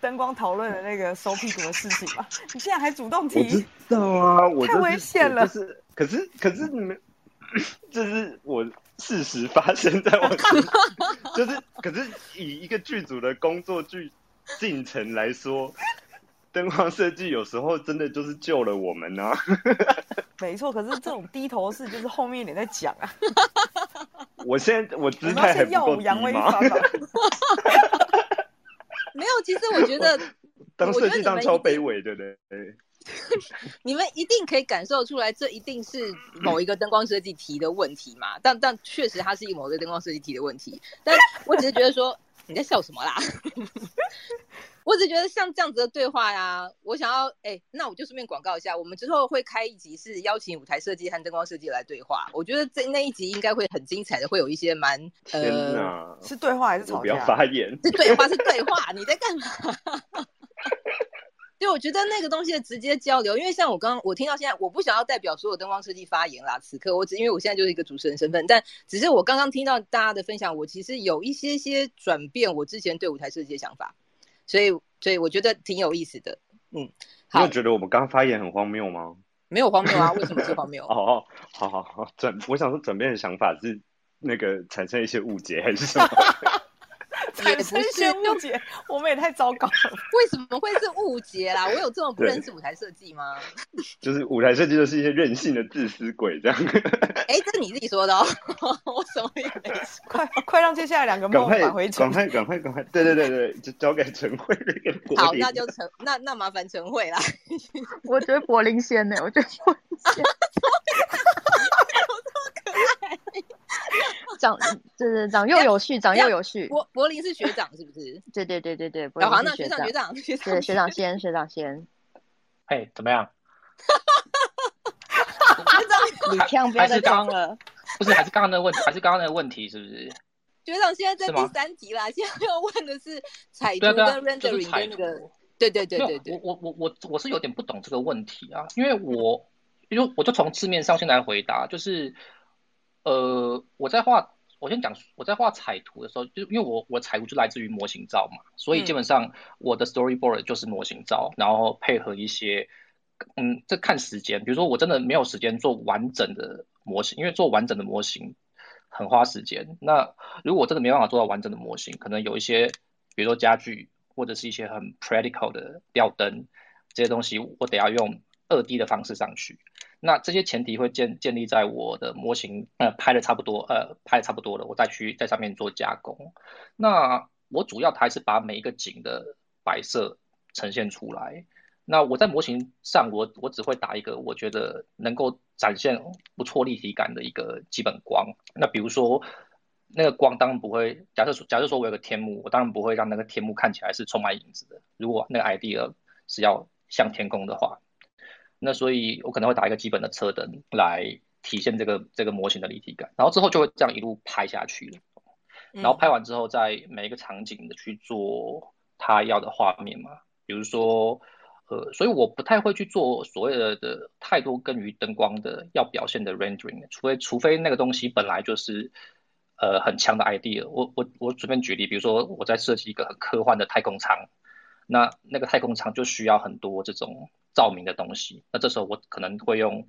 Speaker 2: 灯光讨论的那个收屁股的事情吗？你现在还主动提？
Speaker 6: 我知道啊，我、就是、
Speaker 2: 太危险了。
Speaker 6: 是，可是，可是你们，这是我事实发生在我 就是，可是以一个剧组的工作剧进程来说。灯光设计有时候真的就是救了我们呢、啊。
Speaker 2: 没错，可是这种低头式就是后面一点在讲啊。
Speaker 6: 我现在我姿态还不够低吗？
Speaker 1: 没有，其实我觉得
Speaker 6: 当设计当超卑微的呢。
Speaker 1: 你们一定可以感受出来，这一定是某一个灯光设计提的问题嘛？但但确实它是一个某个灯光设计提的问题。但我只是觉得说，你在笑什么啦？我只觉得像这样子的对话呀、啊，我想要哎、欸，那我就顺便广告一下，我们之后会开一集是邀请舞台设计和灯光设计来对话。我觉得这那一集应该会很精彩的，会有一些蛮呃，
Speaker 2: 是对话还是吵架？
Speaker 6: 不要发言，
Speaker 1: 是对话是对话，你在干嘛？就我觉得那个东西的直接交流，因为像我刚刚我听到现在，我不想要代表所有灯光设计发言啦。此刻我只因为我现在就是一个主持人身份，但只是我刚刚听到大家的分享，我其实有一些些转变我之前对舞台设计的想法。所以，所以我觉得挺有意思的。嗯，
Speaker 6: 你有觉得我们刚刚发言很荒谬吗？
Speaker 1: 没有荒谬啊，为什么是荒谬？
Speaker 6: 哦，好好好，转，我想说转变的想法是那个产生一些误解还是什么？
Speaker 2: 产生一些误解，我们也太糟糕了。
Speaker 1: 为什么会是误解啦？我有这么不认识舞台设计吗？
Speaker 6: 就是舞台设计就是一些任性的自私鬼这样。
Speaker 1: 哎、欸，这是你自己说的哦，我什么也没说。
Speaker 2: 快快让接下来两个梦返回程，
Speaker 6: 赶快赶快赶快，对对对对，就交给陈慧那个。
Speaker 1: 好，那就陈那那麻烦陈慧啦。
Speaker 4: 我觉得柏林先呢，我觉得柏林先。长，就是长幼有序，长幼有序。
Speaker 1: 柏柏林是学长是不是？
Speaker 4: 对对对对对。
Speaker 1: 好，那学长学长学长，
Speaker 4: 学长先，学长先。
Speaker 3: 哎，怎
Speaker 1: 么样？
Speaker 4: 你枪不要再装了。
Speaker 3: 不是，还是刚刚那个问题，还是刚刚那个问题，是不是？
Speaker 1: 学长现在在第三题啦，现在要问的是彩图跟 rendering 跟那个。对对对对对。
Speaker 3: 我我我我我是有点不懂这个问题啊，因为我，因为我就从字面上先来回答，就是。呃，我在画，我先讲，我在画彩图的时候，就因为我我彩图就来自于模型照嘛，所以基本上我的 storyboard 就是模型照，然后配合一些，嗯，这看时间，比如说我真的没有时间做完整的模型，因为做完整的模型很花时间。那如果我真的没办法做到完整的模型，可能有一些，比如说家具或者是一些很 practical 的吊灯这些东西，我得要用二 D 的方式上去。那这些前提会建建立在我的模型呃拍的差不多呃拍的差不多了，我再去在上面做加工。那我主要还是把每一个景的摆设呈现出来。那我在模型上我我只会打一个我觉得能够展现不错立体感的一个基本光。那比如说那个光当然不会，假设假设说我有个天幕，我当然不会让那个天幕看起来是充满影子的。如果那个 idea 是要像天空的话。那所以，我可能会打一个基本的车灯来体现这个这个模型的立体感，然后之后就会这样一路拍下去了。然后拍完之后，在每一个场景的去做他要的画面嘛，比如说，呃，所以我不太会去做所谓的的太多跟于灯光的要表现的 rendering，除非除非那个东西本来就是呃很强的 idea。我我我随便举例，比如说我在设计一个很科幻的太空舱，那那个太空舱就需要很多这种。照明的东西，那这时候我可能会用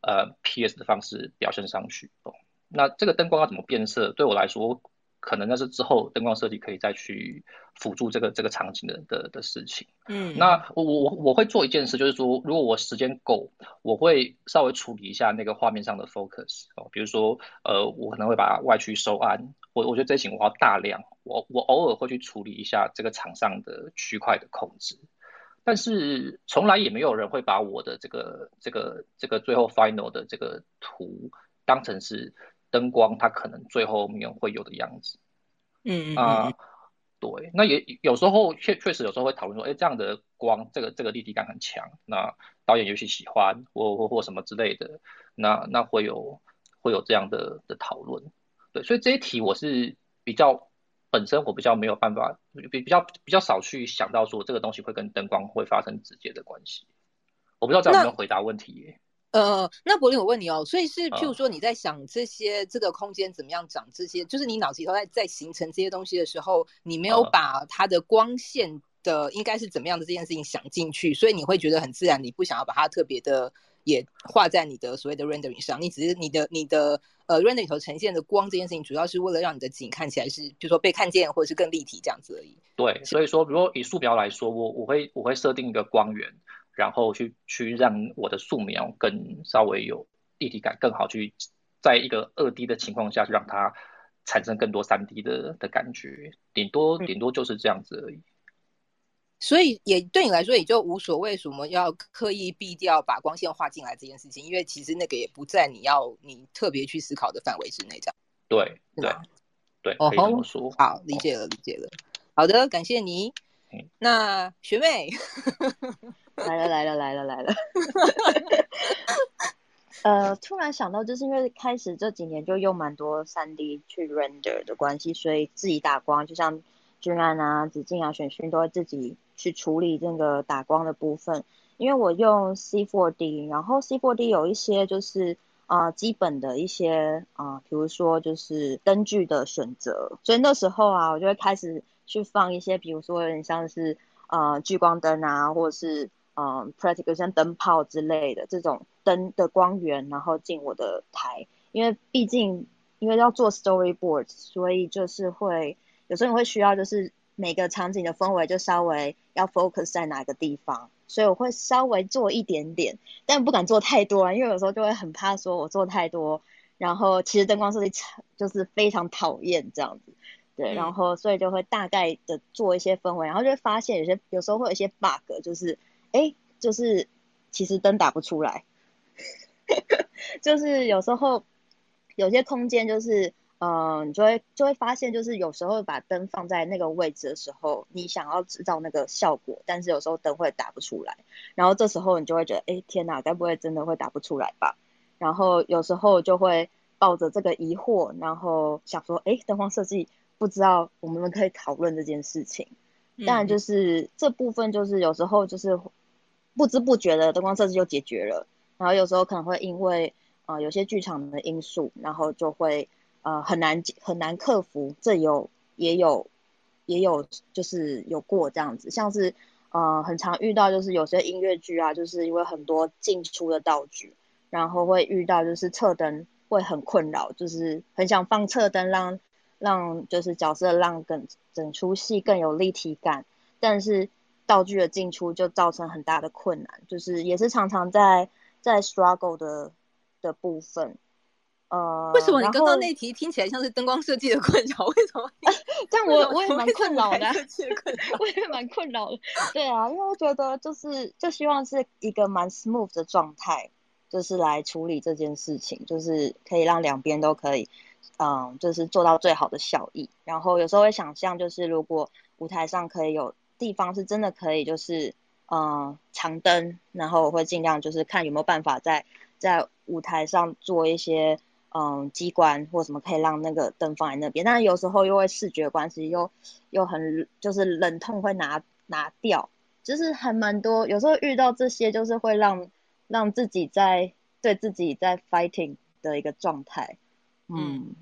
Speaker 3: 呃 PS 的方式表现上去。哦，那这个灯光要怎么变色？对我来说，可能那是之后灯光设计可以再去辅助这个这个场景的的的事情。
Speaker 1: 嗯，
Speaker 3: 那我我我会做一件事，就是说，如果我时间够，我会稍微处理一下那个画面上的 focus 哦，比如说呃，我可能会把外区收暗。我我觉得这型我要大量，我我偶尔会去处理一下这个场上的区块的控制。但是从来也没有人会把我的这个这个这个最后 final 的这个图当成是灯光，它可能最后面会有的样子。
Speaker 1: 嗯
Speaker 3: 啊、呃，对，那也有时候确确实有时候会讨论说，哎，这样的光，这个这个立体感很强，那导演尤其喜欢，或或或什么之类的，那那会有会有这样的的讨论。对，所以这一题我是比较。本身我比较没有办法，比比较比较少去想到说这个东西会跟灯光会发生直接的关系。我不知道这样有没有回答问题耶？
Speaker 1: 呃，那柏林我问你哦，所以是譬如说你在想这些、呃、这个空间怎么样长这些，就是你脑子里头在在形成这些东西的时候，你没有把它的光线的应该是怎么样的这件事情想进去，所以你会觉得很自然，你不想要把它特别的。也画在你的所谓的 rendering 上，你只是你的你的呃 rendering 里头呈现的光这件事情，主要是为了让你的景看起来是，比如说被看见或者是更立体这样子而已。
Speaker 3: 对，所以说，如果以素描来说，我我会我会设定一个光源，然后去去让我的素描更稍微有立体感，更好去在一个二 D 的情况下去让它产生更多三 D 的的感觉，顶多顶多就是这样子而已。
Speaker 1: 所以也对你来说也就无所谓什么要刻意避掉把光线画进来这件事情，因为其实那个也不在你要你特别去思考的范围之内，这样。
Speaker 3: 对对对，可以这么说。
Speaker 1: 好，理解了，理解了。好的，感谢你。
Speaker 3: 嗯、
Speaker 1: 那学妹
Speaker 4: 来了来了来了来了。呃，突然想到，就是因为开始这几年就用蛮多三 D 去 render 的关系，所以自己打光，就像君安啊、子敬啊、选勋都会自己。去处理这个打光的部分，因为我用 C4D，然后 C4D 有一些就是啊、呃、基本的一些啊、呃，比如说就是灯具的选择，所以那时候啊，我就会开始去放一些，比如说有点像是啊、呃、聚光灯啊，或者是嗯、呃、practical 像灯泡之类的这种灯的光源，然后进我的台，因为毕竟因为要做 storyboard，所以就是会有时候你会需要就是。每个场景的氛围就稍微要 focus 在哪个地方，所以我会稍微做一点点，但不敢做太多啊，因为有时候就会很怕说我做太多，然后其实灯光设计就是非常讨厌这样子，对，然后所以就会大概的做一些氛围，然后就会发现有些有时候会有一些 bug，就是哎，就是其实灯打不出来，就是有时候有些空间就是。嗯，你就会就会发现，就是有时候把灯放在那个位置的时候，你想要制造那个效果，但是有时候灯会打不出来，然后这时候你就会觉得，哎，天哪，该不会真的会打不出来吧？然后有时候就会抱着这个疑惑，然后想说，哎，灯光设计不知道我们可以讨论这件事情。当然，就是这部分就是有时候就是不知不觉的灯光设计就解决了，然后有时候可能会因为啊、呃、有些剧场的因素，然后就会。呃，很难很难克服，这有也有也有就是有过这样子，像是呃很常遇到就是有些音乐剧啊，就是因为很多进出的道具，然后会遇到就是侧灯会很困扰，就是很想放侧灯让让就是角色让更整出戏更有立体感，但是道具的进出就造成很大的困难，就是也是常常在在 struggle 的的部分。呃，
Speaker 1: 为什么你刚刚那题听起来像是灯光设计的困扰？为什么？
Speaker 4: 但我我也蛮困扰的，我也蛮困扰的。对啊，因为我觉得就是就希望是一个蛮 smooth 的状态，就是来处理这件事情，就是可以让两边都可以，嗯，就是做到最好的效益。然后有时候会想象，就是如果舞台上可以有地方是真的可以，就是嗯长灯，然后我会尽量就是看有没有办法在在舞台上做一些。嗯，机关或什么可以让那个灯放在那边，但是有时候又会视觉关系，又又很就是冷痛会拿拿掉，就是还蛮多。有时候遇到这些，就是会让让自己在对自己在 fighting 的一个状态。嗯，嗯，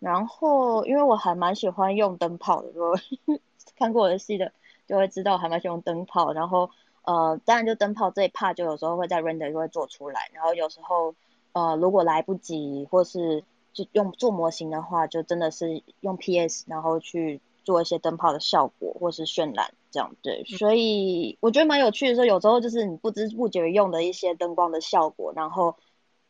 Speaker 4: 然后因为我还蛮喜欢用灯泡的，如果 看过我的戏的就会知道，还蛮喜欢用灯泡。然后呃，当然就灯泡这一 part 就有时候会在 render 就会做出来，然后有时候。呃，如果来不及，或是就用做模型的话，就真的是用 PS，然后去做一些灯泡的效果或是渲染这样。对，所以我觉得蛮有趣的。说有时候就是你不知不觉用的一些灯光的效果，然后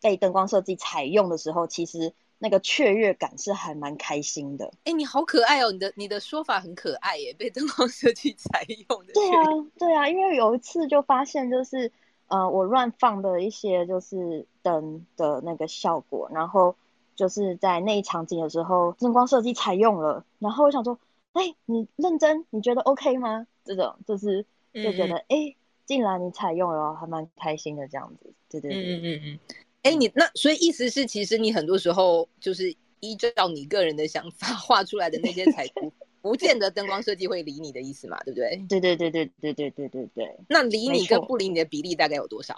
Speaker 4: 被灯光设计采用的时候，其实那个雀跃感是还蛮开心的。
Speaker 1: 哎，你好可爱哦！你的你的说法很可爱耶，被灯光设计采用的。
Speaker 4: 对啊，对啊，因为有一次就发现就是。呃，我乱放的一些就是灯的那个效果，然后就是在那一场景的时候，灯光设计采用了，然后我想说，哎，你认真，你觉得 OK 吗？这种就是就觉得，哎、嗯，既然你采用了，还蛮开心的这样子，对对对，嗯嗯
Speaker 1: 嗯，哎，你那所以意思是，其实你很多时候就是依照你个人的想法画出来的那些彩图。不见得灯光设计会理你的意思嘛，对不对？
Speaker 4: 对对对对对对对对对。
Speaker 1: 那理你跟不理你的比例大概有多少？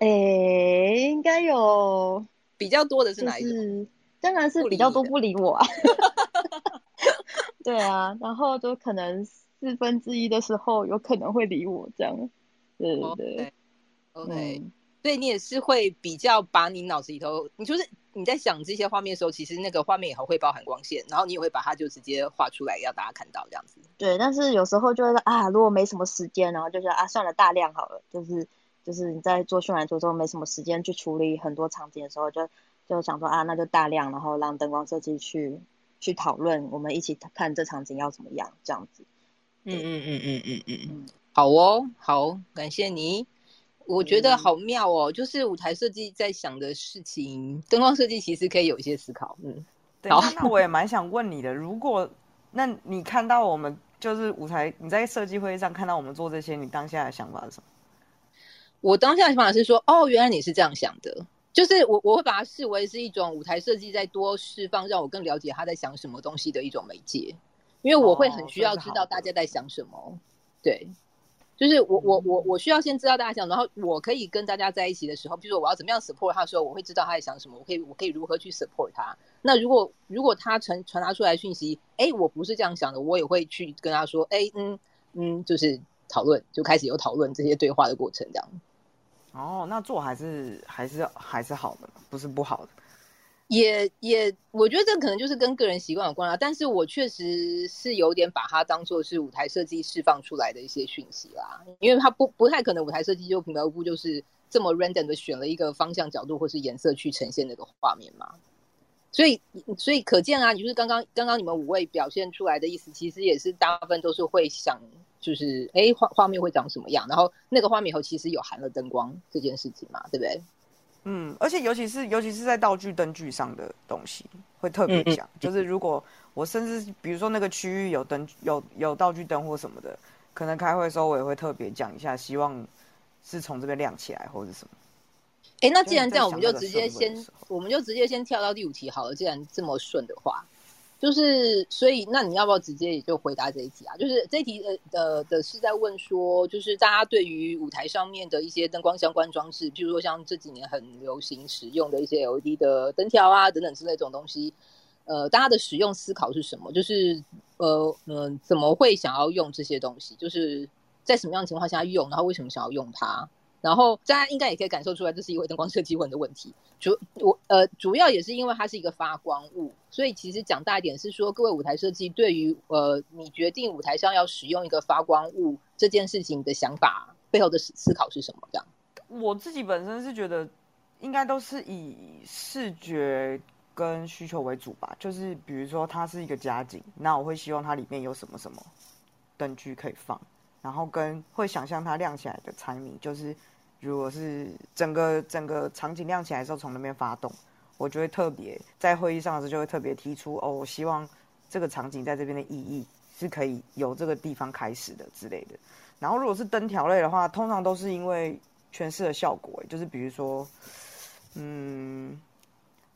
Speaker 4: 哎、欸，应该有
Speaker 1: 比较多的是哪一种？
Speaker 4: 就是、当然是比较多不理我啊。对啊，然后就可能四分之一的时候有可能会理我这样。对对对。
Speaker 1: OK, okay.、嗯。所以你也是会比较把你脑子里头，你就是。你在想这些画面的时候，其实那个画面也会包含光线，然后你也会把它就直接画出来，让大家看到这样子。
Speaker 4: 对，但是有时候就会说啊，如果没什么时间，然后就是啊，算了，大量好了。就是就是你在做渲染图之后没什么时间去处理很多场景的时候，就就想说啊，那就大量，然后让灯光设计去去讨论，我们一起看这场景要怎么样这样子。
Speaker 1: 嗯嗯嗯嗯嗯嗯嗯，好哦，好，感谢你。我觉得好妙哦，嗯、就是舞台设计在想的事情，灯光设计其实可以有一些思考。嗯，
Speaker 2: 对。好，那我也蛮 想问你的，如果那你看到我们就是舞台，你在设计会议上看到我们做这些，你当下的想法是什么？
Speaker 1: 我当下的想法是说，哦，原来你是这样想的，就是我我会把它视为是一种舞台设计在多释放，让我更了解他在想什么东西的一种媒介，因为我会很需要知道大家在想什么。哦、对。就是我我我我需要先知道大家想，然后我可以跟大家在一起的时候，比如说我要怎么样 support 他的时候，我会知道他在想什么，我可以我可以如何去 support 他。那如果如果他传传达出来讯息，哎，我不是这样想的，我也会去跟他说，哎，嗯嗯，就是讨论，就开始有讨论这些对话的过程，这样。
Speaker 2: 哦，那做还是还是还是好的，不是不好的。
Speaker 1: 也也，我觉得这可能就是跟个人习惯有关啊。但是我确实是有点把它当做是舞台设计释放出来的一些讯息啦，因为它不不太可能舞台设计就平白无故就是这么 random 的选了一个方向、角度或是颜色去呈现那个画面嘛。所以所以可见啊，你就是刚刚刚刚你们五位表现出来的意思，其实也是大部分都是会想，就是哎画画面会长什么样，然后那个画面以后其实有含了灯光这件事情嘛，对不对？
Speaker 2: 嗯，而且尤其是尤其是在道具灯具上的东西，会特别讲。就是如果我甚至比如说那个区域有灯有有道具灯或什么的，可能开会的时候我也会特别讲一下，希望是从这边亮起来或者什么。
Speaker 1: 哎，那既然这样，我们就直接先我们就直接先跳到第五题好了。既然这么顺的话。就是，所以那你要不要直接也就回答这一题啊？就是这一题的的的是在问说，就是大家对于舞台上面的一些灯光相关装置，譬如说像这几年很流行使用的一些 LED 的灯条啊等等之类这种东西，呃，大家的使用思考是什么？就是呃嗯、怎么会想要用这些东西？就是在什么样的情况下用？然后为什么想要用它？然后大家应该也可以感受出来，这是一位灯光设计问的问题。主我呃，主要也是因为它是一个发光物，所以其实讲大一点是说，各位舞台设计对于呃，你决定舞台上要使用一个发光物这件事情的想法背后的思思考是什么？这样，
Speaker 2: 我自己本身是觉得，应该都是以视觉跟需求为主吧。就是比如说，它是一个家景，那我会希望它里面有什么什么灯具可以放，然后跟会想象它亮起来的场景就是。如果是整个整个场景亮起来的时候从那边发动，我就会特别在会议上的时候就会特别提出哦，我希望这个场景在这边的意义是可以由这个地方开始的之类的。然后如果是灯条类的话，通常都是因为诠释的效果，就是比如说，嗯，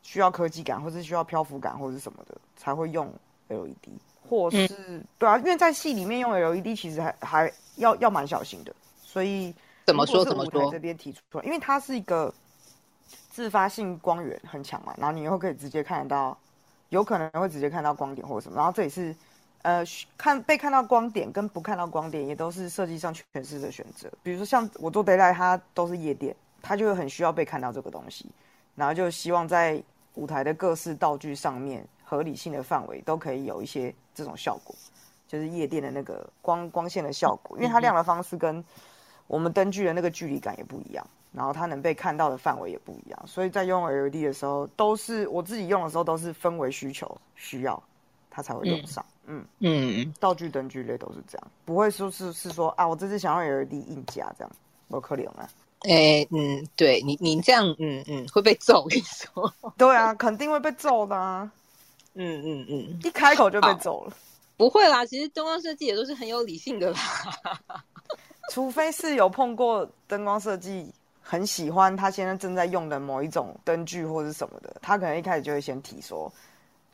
Speaker 2: 需要科技感，或是需要漂浮感，或者是什么的才会用 LED，或是、嗯、对啊，因为在戏里面用 LED 其实还还要要蛮小心的，所以。
Speaker 1: 怎么说？怎么说？
Speaker 2: 这边提出来，因为它是一个自发性光源很强嘛，然后你以后可以直接看得到，有可能会直接看到光点或者什么。然后这也是，呃，看被看到光点跟不看到光点也都是设计上诠释的选择。比如说像我做 daylight，它都是夜店，它就会很需要被看到这个东西，然后就希望在舞台的各式道具上面合理性的范围都可以有一些这种效果，就是夜店的那个光光线的效果，因为它亮的方式跟我们灯具的那个距离感也不一样，然后它能被看到的范围也不一样，所以在用 LED 的时候，都是我自己用的时候都是氛围需求需要，它才会用上。嗯嗯嗯，道具灯具类都是这样，不会说是是说啊，我这次想要 LED 硬加这样，我可怜啊。
Speaker 1: 哎、欸，嗯，对你，你这样，嗯嗯，会被揍，我跟你说。
Speaker 2: 对啊，肯定会被揍的啊。
Speaker 1: 嗯嗯嗯，
Speaker 2: 一开口就被揍了。
Speaker 1: 不会啦，其实灯光设计也都是很有理性的啦。
Speaker 2: 除非是有碰过灯光设计很喜欢他现在正在用的某一种灯具或者什么的，他可能一开始就会先提说，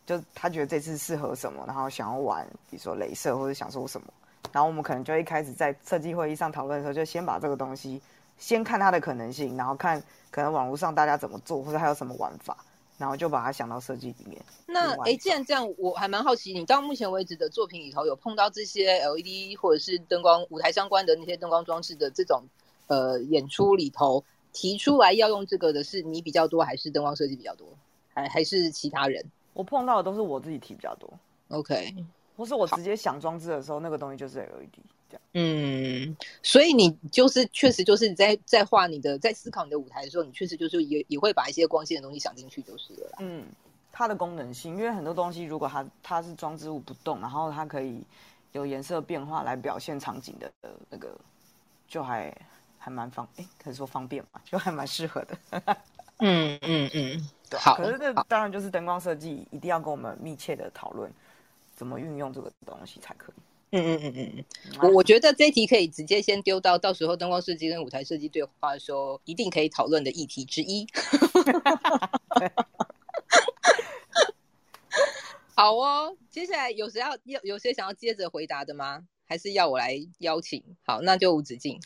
Speaker 2: 就他觉得这次适合什么，然后想要玩，比如说镭射或者想说什么，然后我们可能就一开始在设计会议上讨论的时候，就先把这个东西。先看它的可能性，然后看可能网络上大家怎么做，或者还有什么玩法，然后就把它想到设计里面。
Speaker 1: 那哎、欸，既然这样，我还蛮好奇，你到目前为止的作品里头有碰到这些 LED 或者是灯光舞台相关的那些灯光装置的这种呃演出里头提出来要用这个的是你比较多，还是灯光设计比较多，还还是其他人？
Speaker 2: 我碰到的都是我自己提比较多。
Speaker 1: OK，
Speaker 2: 或是我直接想装置的时候，那个东西就是 LED。
Speaker 1: 嗯，所以你就是确实就是你在在画你的在思考你的舞台的时候，你确实就是也也会把一些光线的东西想进去就是了。
Speaker 2: 嗯，它的功能性，因为很多东西如果它它是装置物不动，然后它可以有颜色变化来表现场景的那个，就还还蛮方，哎，可以说方便嘛，就还蛮适合的。
Speaker 1: 嗯嗯嗯，
Speaker 2: 对。好，可是这当然就是灯光设计一定要跟我们密切的讨论怎么运用这个东西才可以。
Speaker 1: 嗯嗯嗯嗯，我我觉得这一题可以直接先丢到到时候灯光设计跟舞台设计对话的时候，一定可以讨论的议题之一。好哦，接下来有谁要有有谁想要接着回答的吗？还是要我来邀请？好，那就无止境。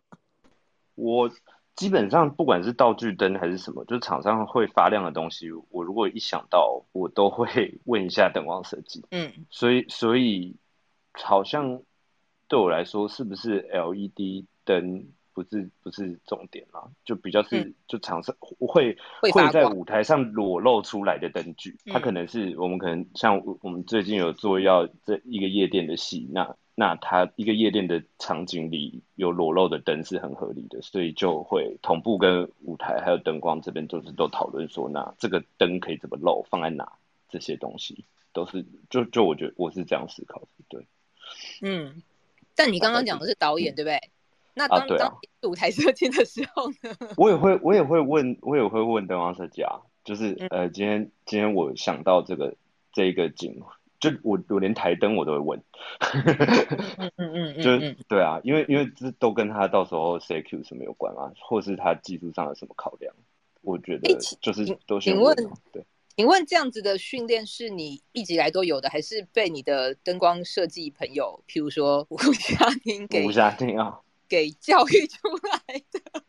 Speaker 6: 我基本上不管是道具灯还是什么，就是场上会发亮的东西，我如果一想到，我都会问一下灯光设计。嗯，所以所以。好像对我来说，是不是 LED 灯不是不是重点啊？就比较是就场上会会在舞台上裸露出来的灯具，它可能是我们可能像我们最近有做要这一个夜店的戏，那那它一个夜店的场景里有裸露的灯是很合理的，所以就会同步跟舞台还有灯光这边就是都讨论说，那这个灯可以怎么露，放在哪，这些东西都是就就我觉得我是这样思考的，对。
Speaker 1: 嗯，但你刚刚讲的是导演，对不对？那当、啊啊、当舞台设计的时候呢？
Speaker 6: 我也会，我也会问，我也会问灯光设计啊。就是、嗯、呃，今天今天我想到这个这一个景，就我我连台灯我都会问。
Speaker 1: 嗯嗯嗯，嗯
Speaker 6: 就是对啊，因为因为这都跟他到时候 CQ 什么有关啊，或是他技术上有什么考量，我觉得就是都先问。对。
Speaker 1: 请问这样子的训练是你一直以来都有的，还是被你的灯光设计朋友，譬如说吴夏婷给吴
Speaker 6: 夏婷啊，
Speaker 1: 给教育出来的？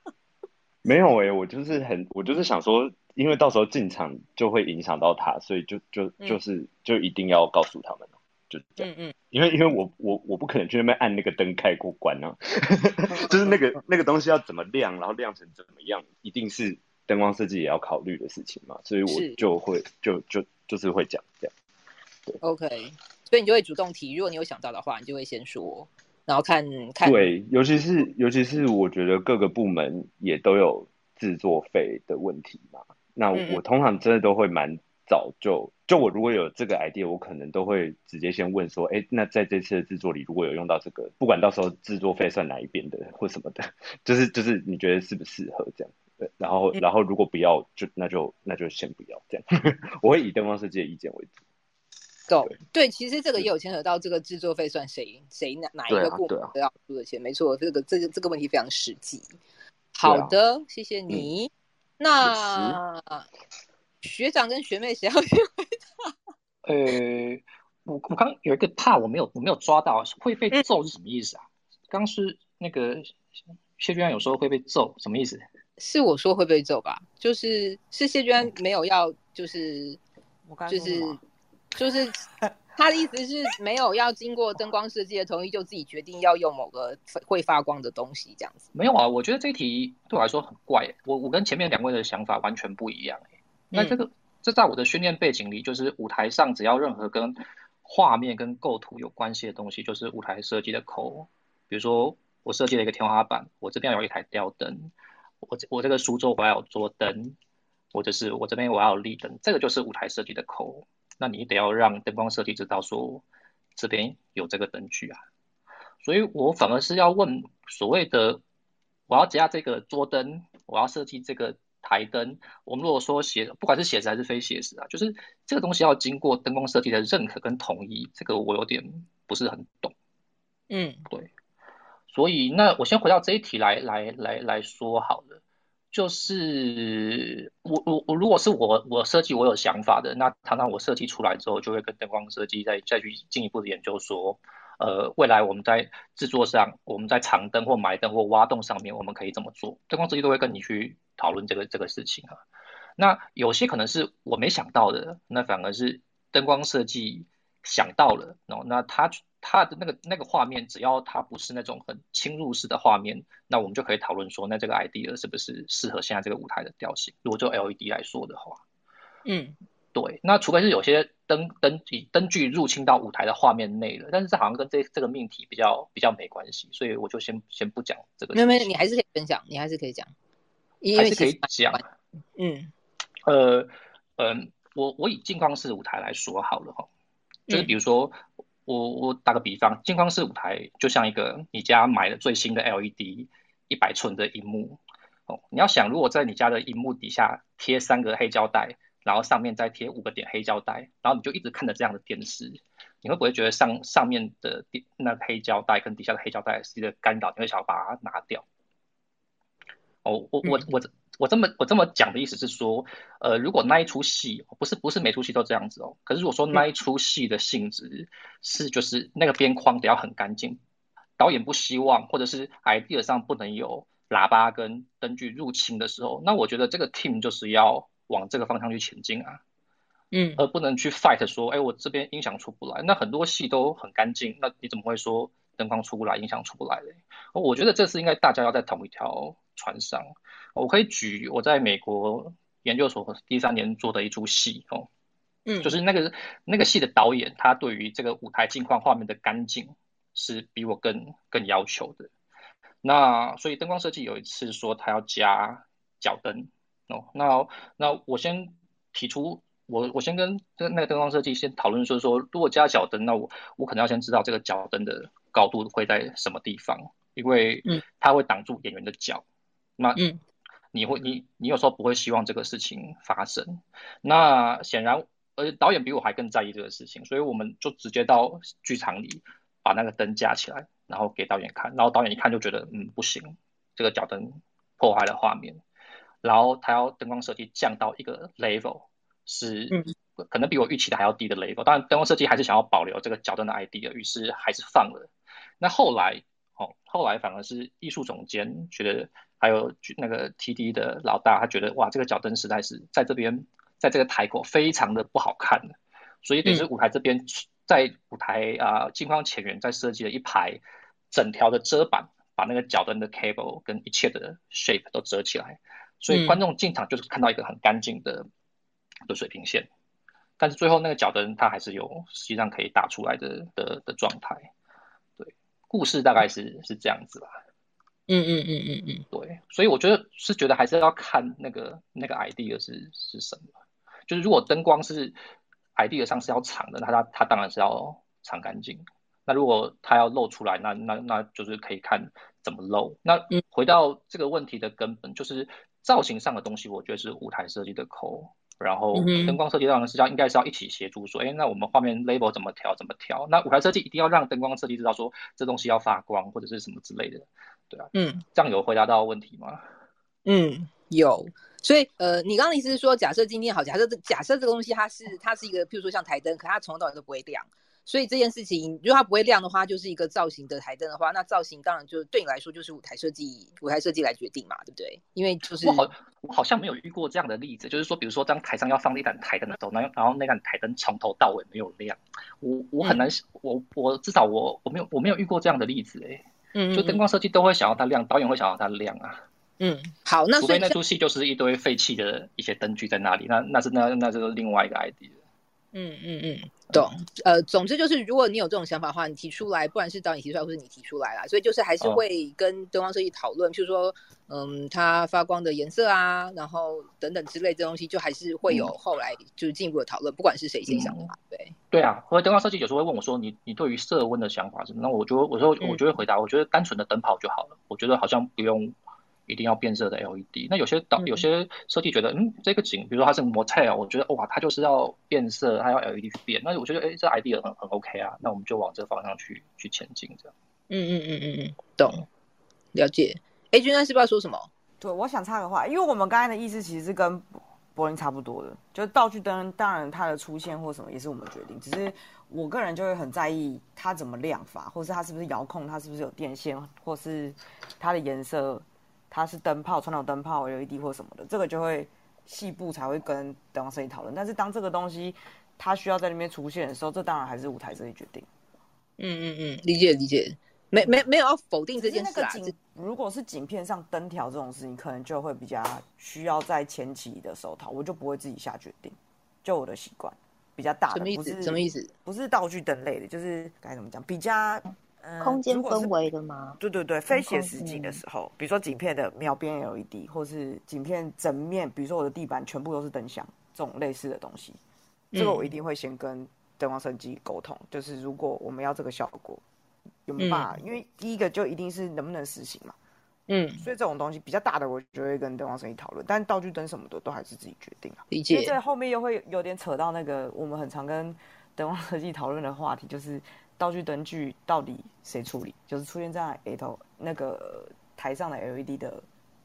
Speaker 6: 没有诶、欸，我就是很，我就是想说，因为到时候进场就会影响到他，所以就就就是就一定要告诉他们，就这样。嗯嗯。因为因为我我我不可能去那边按那个灯开过关啊，就是那个那个东西要怎么亮，然后亮成怎么样，一定是。灯光设计也要考虑的事情嘛，所以我就会就就就是会讲这样。对
Speaker 1: ，OK，所以你就会主动提，如果你有想到的话，你就会先说，然后看看。
Speaker 6: 对，尤其是尤其是我觉得各个部门也都有制作费的问题嘛。那我，通常真的都会蛮早就就我如果有这个 idea，我可能都会直接先问说，哎，那在这次的制作里，如果有用到这个，不管到时候制作费算哪一边的或什么的，就是就是你觉得适不适合这样。对，然后，然后如果不要，就那就那就先不要这样。我会以灯光设计的意见为主。
Speaker 1: Go，对，其实这个也有牵扯到这个制作费算谁谁哪哪一个部门都要出的钱，没错，这个这个这个问题非常实际。好的，谢谢你。那学长跟学妹谁要先回答？
Speaker 7: 呃，我我刚有一个怕我没有我没有抓到，会被揍是什么意思啊？刚是那个谢居安有时候会被揍，什么意思？
Speaker 1: 是我说会被揍吧？就是是谢娟没有要，就是就是就是 他的意思是没有要经过灯光设计的同意就自己决定要用某个会发光的东西这样子。
Speaker 7: 没有啊，我觉得这题对我来说很怪。我我跟前面两位的想法完全不一样。
Speaker 3: 那这个这在我的训练背景里，就是舞台上只要任何跟画面跟构图有关系的东西，就是舞台设计的口。比如说，我设计了一个天花板，我这边有一台吊灯，我我这个书桌我要有桌灯，或者是我这边我要有立灯，这个就是舞台设计的口。那你得要让灯光设计知道说这边有这个灯具啊。所以我反而是要问所谓的，我要加这个桌灯，我要设计这个台灯。我们如果说写，不管是写实还是非写实啊，就是这个东西要经过灯光设计的认可跟同意，这个我有点不是很懂。
Speaker 1: 嗯，
Speaker 3: 对。所以那我先回到这一题来来来来说好了，就是我我我如果是我我设计我有想法的，那常常我设计出来之后，就会跟灯光设计再再去进一步的研究说。呃，未来我们在制作上，我们在长灯或埋灯或挖洞上面，我们可以怎么做？灯光设计都会跟你去讨论这个这个事情啊。那有些可能是我没想到的，那反而是灯光设计想到了。哦，那他他的那个那个画面，只要它不是那种很侵入式的画面，那我们就可以讨论说，那这个 idea 是不是适合现在这个舞台的调性？如果就 LED 来说的话，
Speaker 1: 嗯。
Speaker 3: 对，那除非是有些灯灯以灯具入侵到舞台的画面内了，但是这好像跟这这个命题比较比较没关系，所以我就先先不讲这个。
Speaker 1: 没有没有，你还是可以分享，你还是可以讲，
Speaker 3: 还是可以讲。
Speaker 1: 嗯，
Speaker 3: 呃嗯，我我以镜框式舞台来说好了哈，就是比如说、嗯、我我打个比方，镜框式舞台就像一个你家买了最新的 LED 一百寸的荧幕哦，你要想如果在你家的荧幕底下贴三个黑胶带。然后上面再贴五个点黑胶带，然后你就一直看着这样的电视，你会不会觉得上上面的那个黑胶带跟底下的黑胶带是一个干扰？你会想要把它拿掉？哦，我我我我这么我这么讲的意思是说，呃，如果那一出戏不是不是每出戏都这样子哦，可是如果说那一出戏的性质是就是那个边框得要很干净，导演不希望或者是 idea 上不能有喇叭跟灯具入侵的时候，那我觉得这个 team 就是要。往这个方向去前进啊，
Speaker 1: 嗯，
Speaker 3: 而不能去 fight 说，哎，我这边音响出不来。那很多戏都很干净，那你怎么会说灯光出不来，音响出不来嘞？我觉得这是应该大家要在同一条船上。我可以举我在美国研究所第三年做的一出戏哦，嗯，就是那个那个戏的导演，他对于这个舞台镜框画面的干净是比我更更要求的。那所以灯光设计有一次说他要加脚灯。哦，那那我先提出，我我先跟那个灯光设计先讨论说说，如果加脚灯，那我我可能要先知道这个脚灯的高度会在什么地方，因为嗯，它会挡住演员的脚。那嗯，你会你你有时候不会希望这个事情发生。那显然，而且导演比我还更在意这个事情，所以我们就直接到剧场里把那个灯架起来，然后给导演看，然后导演一看就觉得嗯不行，这个脚灯破坏了画面。然后他要灯光设计降到一个 level，是可能比我预期的还要低的 level。当然，灯光设计还是想要保留这个脚灯的 idea，于是还是放了。那后来，哦，后来反而是艺术总监觉得，还有那个 TD 的老大，他觉得哇，这个脚蹬实在是在这边，在这个台口非常的不好看，所以等于是舞台这边在舞台啊镜框前缘再设计了一排整条的遮板，把那个脚蹬的 cable 跟一切的 shape 都遮起来。所以观众进场就是看到一个很干净的的水平线，但是最后那个脚灯它还是有实际上可以打出来的的的状态。对，故事大概是是这样子吧。
Speaker 1: 嗯嗯嗯嗯嗯，
Speaker 3: 对，所以我觉得是觉得还是要看那个那个 idea 是是什么。就是如果灯光是 idea 上是要藏的，那它它当然是要藏干净。那如果它要露出来，那那那就是可以看怎么露。那回到这个问题的根本就是。造型上的东西，我觉得是舞台设计的口，然后灯光设计当然是要应该是要一起协助说，哎，那我们画面 label 怎么调怎么调？那舞台设计一定要让灯光设计知道说这东西要发光或者是什么之类的，对啊，
Speaker 1: 嗯，
Speaker 3: 这样有回答到问题吗？
Speaker 1: 嗯，有。所以呃，你刚刚的意思是说，假设今天好，假设这假设这个东西它是它是一个，譬如说像台灯，可它从头到尾都不会亮。所以这件事情，如果它不会亮的话，就是一个造型的台灯的话，那造型当然就对你来说就是舞台设计，舞台设计来决定嘛，对不对？因为就是
Speaker 3: 我好，我好像没有遇过这样的例子，就是说，比如说当台上要放一盏台灯的时候，然后然后那盏台灯从头到尾没有亮，我我很难，嗯、我我至少我我没有我没有遇过这样的例子哎，嗯，就灯光设计都会想要它亮，导演会想要它亮啊，
Speaker 1: 嗯，好，那
Speaker 3: 除非那出戏就是一堆废弃的一些灯具在那里，那那是那那就是另外一个 idea。
Speaker 1: 嗯嗯嗯，懂。呃，总之就是，如果你有这种想法的话，你提出来，不管是导演提出来，或是你提出来啦，所以就是还是会跟灯光设计讨论，哦、譬如说，嗯，它发光的颜色啊，然后等等之类这东西，就还是会有后来就是进一步的讨论，嗯、不管是谁先想法，嗯、对。
Speaker 3: 对啊，或者灯光设计有时候会问我说，你你对于色温的想法是什么？那我就我说我就会回答，我觉得单纯的灯泡就好了，我觉得好像不用。一定要变色的 LED。那有些导有些设计觉得，嗯，这个景，比如说它是 motel，我觉得哇，它就是要变色，它要 LED 去变。那我觉得，哎，这 idea 很很 OK 啊。那我们就往这个方向去去前进，这样。
Speaker 1: 嗯嗯嗯嗯嗯，懂，了解。哎，君安是不是要说什么？
Speaker 2: 对，我想插个话，因为我们刚才的意思其实是跟柏林差不多的，就是道具灯，当然它的出现或什么也是我们决定，只是我个人就会很在意它怎么亮法，或是它是不是遥控，它是不是有电线，或是它的颜色。它是灯泡、传统灯泡、LED 或什么的，这个就会细部才会跟灯光设计讨论。但是当这个东西它需要在那边出现的时候，这当然还是舞台设计决定。
Speaker 1: 嗯嗯嗯，理解理解，没没没有要否定这件事啊。
Speaker 2: 如果是景片上灯条这种事情，可能就会比较需要在前期的时候讨，我就不会自己下决定。就我的习惯，比较大的，
Speaker 1: 什么意思？什么意思？
Speaker 2: 不是道具灯类的，就是该怎么讲，比较。
Speaker 4: 空间氛围的吗？
Speaker 2: 对对对，非写实景的时候，比如说景片的描边 LED，或是景片整面，比如说我的地板全部都是灯箱，这种类似的东西，这个我一定会先跟灯光设计沟通，就是如果我们要这个效果，有没有办法？因为第一个就一定是能不能实行嘛。嗯，所以这种东西比较大的，我就会跟灯光设计讨论，但道具灯什么的都还是自己决定啊。
Speaker 1: 理解。
Speaker 2: 这后面又会有点扯到那个我们很常跟灯光设计讨论的话题，就是。道具灯具到底谁处理？就是出现在 A 头那个台上的 LED 的，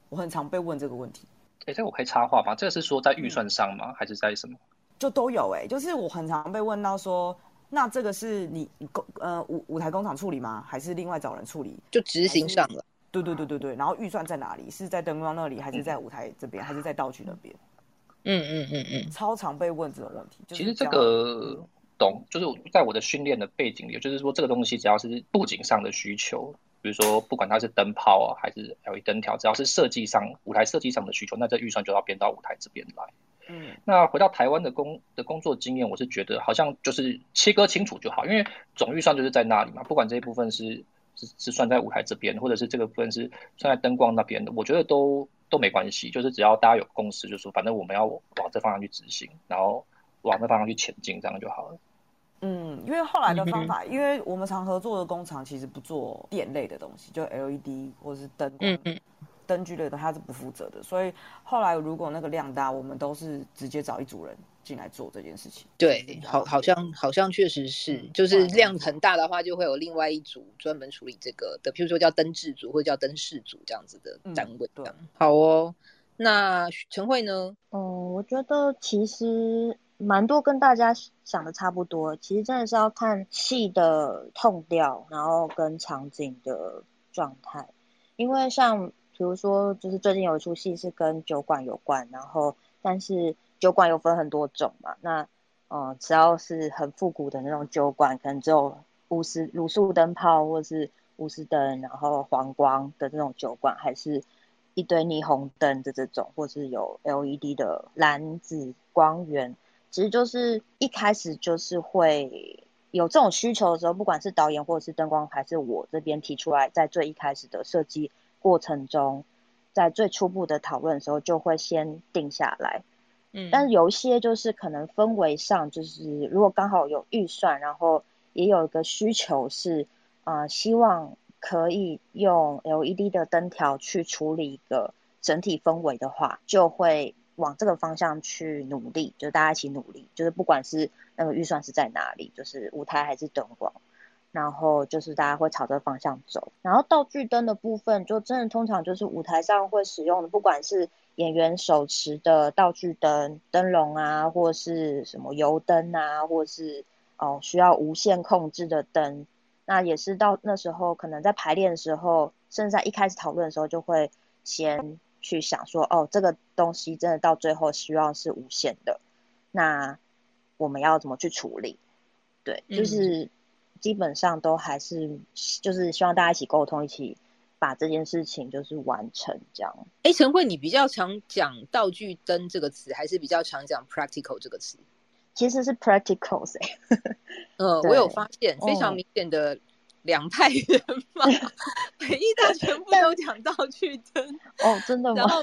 Speaker 2: 我很常被问这个问题。
Speaker 3: 哎、欸，这个我可以插话吗？这个是说在预算上吗？嗯、还是在什么？
Speaker 2: 就都有哎、欸，就是我很常被问到说，那这个是你工呃舞舞台工厂处理吗？还是另外找人处理？
Speaker 1: 就执行上了。
Speaker 2: 对对对对对，然后预算在哪里？是在灯光那里，还是在舞台这边，嗯、还是在道具那边？
Speaker 1: 嗯嗯嗯嗯，
Speaker 2: 超常被问这种问题。
Speaker 3: 其实这个。懂，就是在我的训练的背景里，就是说这个东西只要是布景上的需求，比如说不管它是灯泡啊，还是 LED 灯条，只要是设计上舞台设计上的需求，那这预算就要编到舞台这边来。嗯，那回到台湾的工的工作经验，我是觉得好像就是切割清楚就好，因为总预算就是在那里嘛，不管这一部分是是是算在舞台这边，或者是这个部分是算在灯光那边的，我觉得都都没关系，就是只要大家有共识，就是说反正我们要往这方向去执行，然后往这方向去前进，这样就好了。
Speaker 2: 嗯，因为后来的方法，因为我们常合作的工厂其实不做电类的东西，就 LED 或者是灯，灯具类的它是不负责的，所以后来如果那个量大，我们都是直接找一组人进来做这件事情。
Speaker 1: 对，好，好像好像确实是，就是量很大的话，就会有另外一组专门处理这个的，譬如说叫灯制组或者叫灯饰组这样子的单位。对，好哦。那陈慧呢？
Speaker 4: 嗯，我觉得其实。蛮多跟大家想的差不多，其实真的是要看戏的痛调，然后跟场景的状态。因为像比如说，就是最近有一出戏是跟酒馆有关，然后但是酒馆有分很多种嘛，那嗯，只要是很复古的那种酒馆，可能只有鎢丝卤素灯泡或是鎢丝灯，然后黄光的这种酒馆，还是一堆霓虹灯的这种，或是有 LED 的蓝紫光源。其实就是一开始就是会有这种需求的时候，不管是导演或者是灯光，还是我这边提出来，在最一开始的设计过程中，在最初步的讨论的时候，就会先定下来。嗯，但是有一些就是可能氛围上，就是如果刚好有预算，然后也有一个需求是，呃，希望可以用 LED 的灯条去处理一个整体氛围的话，就会。往这个方向去努力，就是大家一起努力，就是不管是那个预算是在哪里，就是舞台还是灯光，然后就是大家会朝这个方向走。然后道具灯的部分，就真的通常就是舞台上会使用的，不管是演员手持的道具灯、灯笼啊，或是什么油灯啊，或是哦需要无线控制的灯，那也是到那时候可能在排练的时候，甚至在一开始讨论的时候就会先。去想说哦，这个东西真的到最后希望是无限的，那我们要怎么去处理？对，就是基本上都还是就是希望大家一起沟通，一起把这件事情就是完成这样。
Speaker 1: 哎，陈慧，你比较常讲道具灯这个词，还是比较常讲 practical 这个词？
Speaker 4: 其实是 practical 噻。
Speaker 1: 嗯，我有发现非常明显的两派人马，北艺大全部都讲道具灯。
Speaker 4: 哦，真的吗？
Speaker 1: 然 后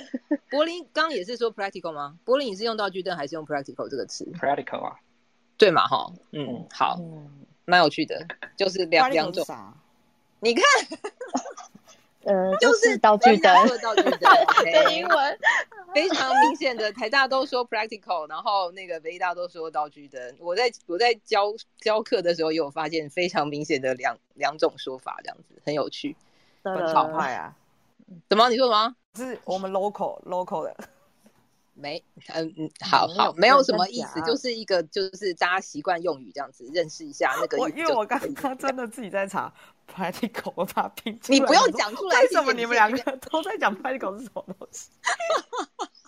Speaker 1: 柏林刚刚也是说 practical 吗？柏林你是用道具灯还是用 practical 这个词
Speaker 7: ？practical 啊，
Speaker 1: 对嘛？哈，嗯，好，蛮有趣的，就是两两种。你看。
Speaker 4: 呃，就是道具灯，
Speaker 1: 道具灯，
Speaker 4: 对，英文
Speaker 1: 非常明显的，台大都说 practical，然后那个北大都说道具灯。我在我在教教课的时候，也有发现非常明显的两两种说法，这样子很有趣，
Speaker 2: 很好派啊。
Speaker 1: 怎么？你说什么？
Speaker 2: 是我们 local local 的。
Speaker 1: 没，嗯嗯，好好，没有什么意思，就是一个就是大家习惯用语这样子，认识一下那个。
Speaker 2: 我因为我刚刚真的自己在查 practical，我把它拼出
Speaker 1: 来。你不用讲出来，
Speaker 2: 为什么你们两个都在讲 practical 是什么东西？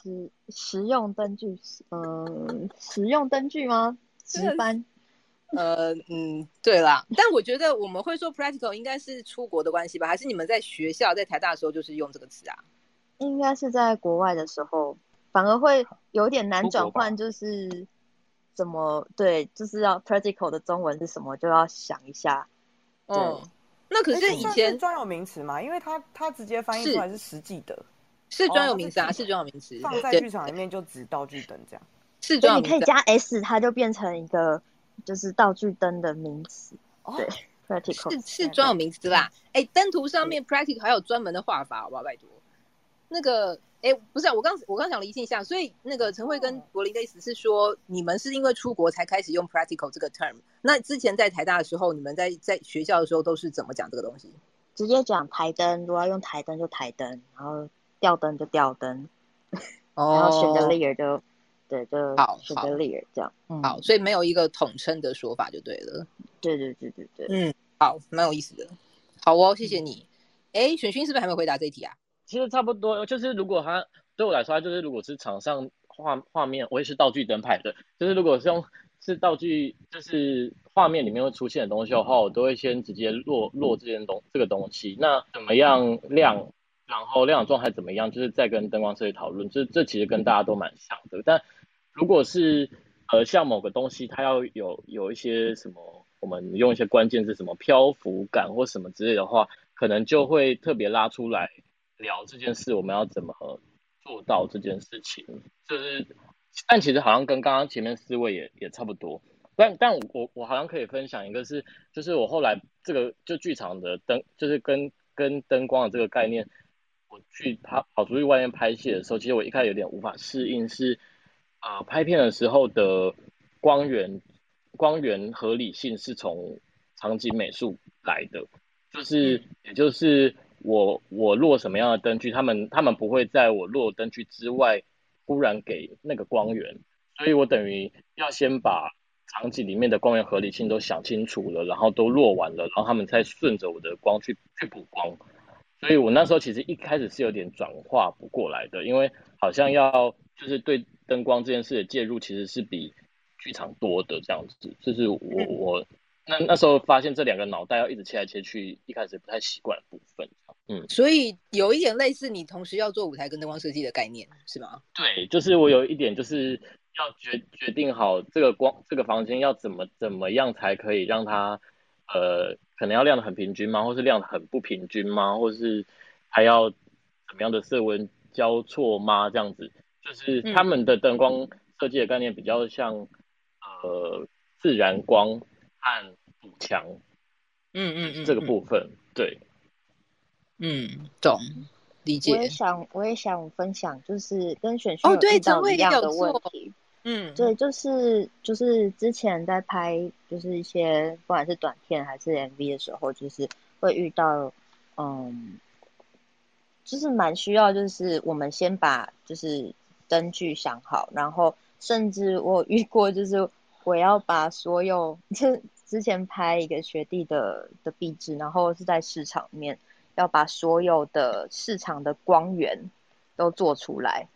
Speaker 4: 实实用灯具，嗯，实用灯具吗？值班？
Speaker 1: 呃嗯，对啦。但我觉得我们会说 practical 应该是出国的关系吧？还是你们在学校在台大的时候就是用这个词啊？
Speaker 4: 应该是在国外的时候。反而会有点难转换，就是怎么对，就是要 practical 的中文是什么，就要想一下。
Speaker 1: 哦，那可是以前
Speaker 2: 专有名词嘛，因为它它直接翻译出来是实际的，
Speaker 1: 是专有名词啊，是专有名词，
Speaker 2: 放在剧场里面就指道具灯这样。
Speaker 1: 是专有
Speaker 4: 名词，你可以加 s，它就变成一个就是道具灯的名词。对，practical
Speaker 1: 是是专有名词啦。哎，灯图上面 practical 还有专门的画法，好不好？拜托，那个。哎，不是、啊，我刚我刚想厘清一下，所以那个陈慧跟柏林的意思是说，你们是因为出国才开始用 practical 这个 term。那之前在台大的时候，你们在在学校的时候都是怎么讲这个东西？
Speaker 4: 直接讲台灯，如果要用台灯就台灯，然后吊灯就吊灯，哦、然后 chandelier 就对就好 chandelier 这样。
Speaker 1: 嗯、好，所以没有一个统称的说法就对了。
Speaker 4: 对对对对对，
Speaker 1: 嗯，好，蛮有意思的。好哦，谢谢你。哎、嗯，璇勋是不是还没回答这一题啊？
Speaker 5: 其实差不多，就是如果他对我来说，就是如果是场上画画面，我也是道具灯牌的。就是如果是用是道具，就是画面里面会出现的东西的话，我都会先直接落落这件东这个东西。那怎么样亮，然后亮的状态怎么样，就是再跟灯光设计讨论。这这其实跟大家都蛮像的。但如果是呃像某个东西，它要有有一些什么，我们用一些关键字什么漂浮感或什么之类的话，可能就会特别拉出来。聊这件事，我们要怎么做到这件事情？就是，但其实好像跟刚刚前面四位也也差不多。但但我我我好像可以分享一个是，就是我后来这个就剧场的灯，就是跟跟灯光的这个概念，我去跑跑出去外面拍戏的时候，其实我一开始有点无法适应是，是啊拍片的时候的光源光源合理性是从场景美术来的，就是也就是。我我落什么样的灯具，他们他们不会在我落灯具之外忽然给那个光源，所以我等于要先把场景里面的光源合理性都想清楚了，然后都落完了，然后他们才顺着我的光去去补光。所以我那时候其实一开始是有点转化不过来的，因为好像要就是对灯光这件事的介入其实是比剧场多的这样子，就是我我那那时候发现这两个脑袋要一直切来切去，一开始不太习惯的部分。嗯，
Speaker 1: 所以有一点类似你同时要做舞台跟灯光设计的概念，是吗？
Speaker 5: 对，就是我有一点就是要决决定好这个光这个房间要怎么怎么样才可以让它呃可能要亮的很平均吗？或是亮的很不平均吗？或是还要怎么样的色温交错吗？这样子，就是他们的灯光设计的概念比较像呃自然光和补强，
Speaker 1: 嗯嗯嗯，
Speaker 5: 这个部分对。
Speaker 1: 嗯，懂，理解。
Speaker 4: 我也想，我也想分享，就是跟璇勋遇到一样的问题。
Speaker 1: 哦、嗯，
Speaker 4: 对，就是就是之前在拍，就是一些不管是短片还是 MV 的时候，就是会遇到，嗯，就是蛮需要，就是我们先把就是灯具想好，然后甚至我遇过，就是我要把所有，就之前拍一个学弟的的壁纸，然后是在市场面。要把所有的市场的光源都做出来，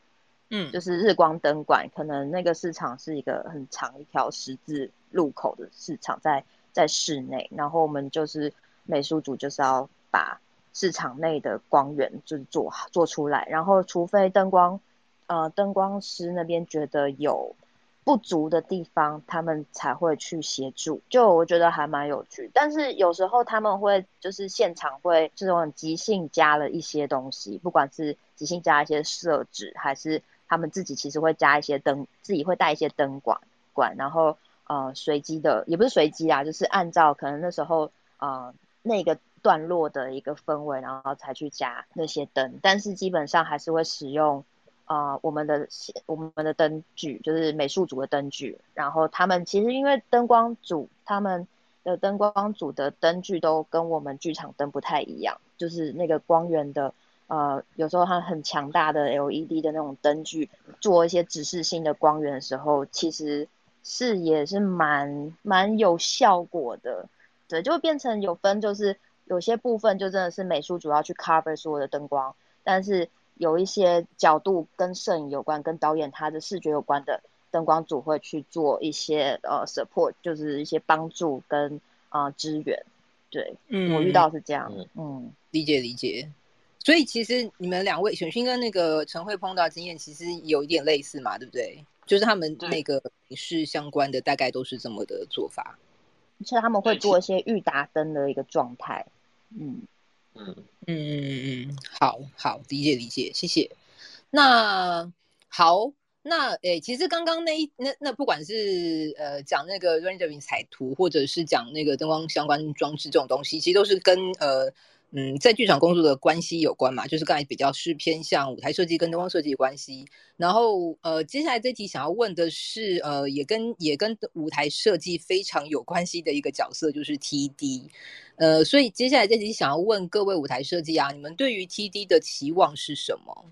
Speaker 1: 嗯，
Speaker 4: 就是日光灯管，可能那个市场是一个很长一条十字路口的市场在，在在室内，然后我们就是美术组就是要把市场内的光源就是做做出来，然后除非灯光呃灯光师那边觉得有不足的地方，他们才会去协助。就我觉得还蛮有趣，但是有时候他们会就是现场会这种即兴加了一些东西，不管是即兴加一些设置，还是他们自己其实会加一些灯，自己会带一些灯管管，然后呃随机的也不是随机啊，就是按照可能那时候呃那个段落的一个氛围，然后才去加那些灯，但是基本上还是会使用。啊、我们的我们的灯具就是美术组的灯具，然后他们其实因为灯光组他们的灯光组的灯具都跟我们剧场灯不太一样，就是那个光源的呃，有时候它很强大的 LED 的那种灯具，做一些指示性的光源的时候，其实是也是蛮蛮有效果的，对，就会变成有分，就是有些部分就真的是美术组要去 cover 所有的灯光，但是。有一些角度跟摄影有关，跟导演他的视觉有关的灯光组会去做一些呃 support，就是一些帮助跟啊、呃、支援。对，嗯，我遇到是这样，嗯，嗯
Speaker 1: 理解理解。所以其实你们两位选勋跟那个陈慧碰到经验其实有一点类似嘛，对不对？就是他们那个影视相关的大概都是这么的做法，
Speaker 4: 其实他们会做一些预打灯的一个状态，嗯。
Speaker 1: 嗯嗯嗯嗯，好好理解理解，谢谢。那好，那诶，其实刚刚那一那那不管是呃讲那个 rendering 彩图，或者是讲那个灯光相关装置这种东西，其实都是跟呃。嗯，在剧场工作的关系有关嘛，就是刚才比较是偏向舞台设计跟灯光设计的关系。然后呃，接下来这题想要问的是，呃，也跟也跟舞台设计非常有关系的一个角色，就是 TD。呃，所以接下来这题想要问各位舞台设计啊，你们对于 TD 的期望是什么？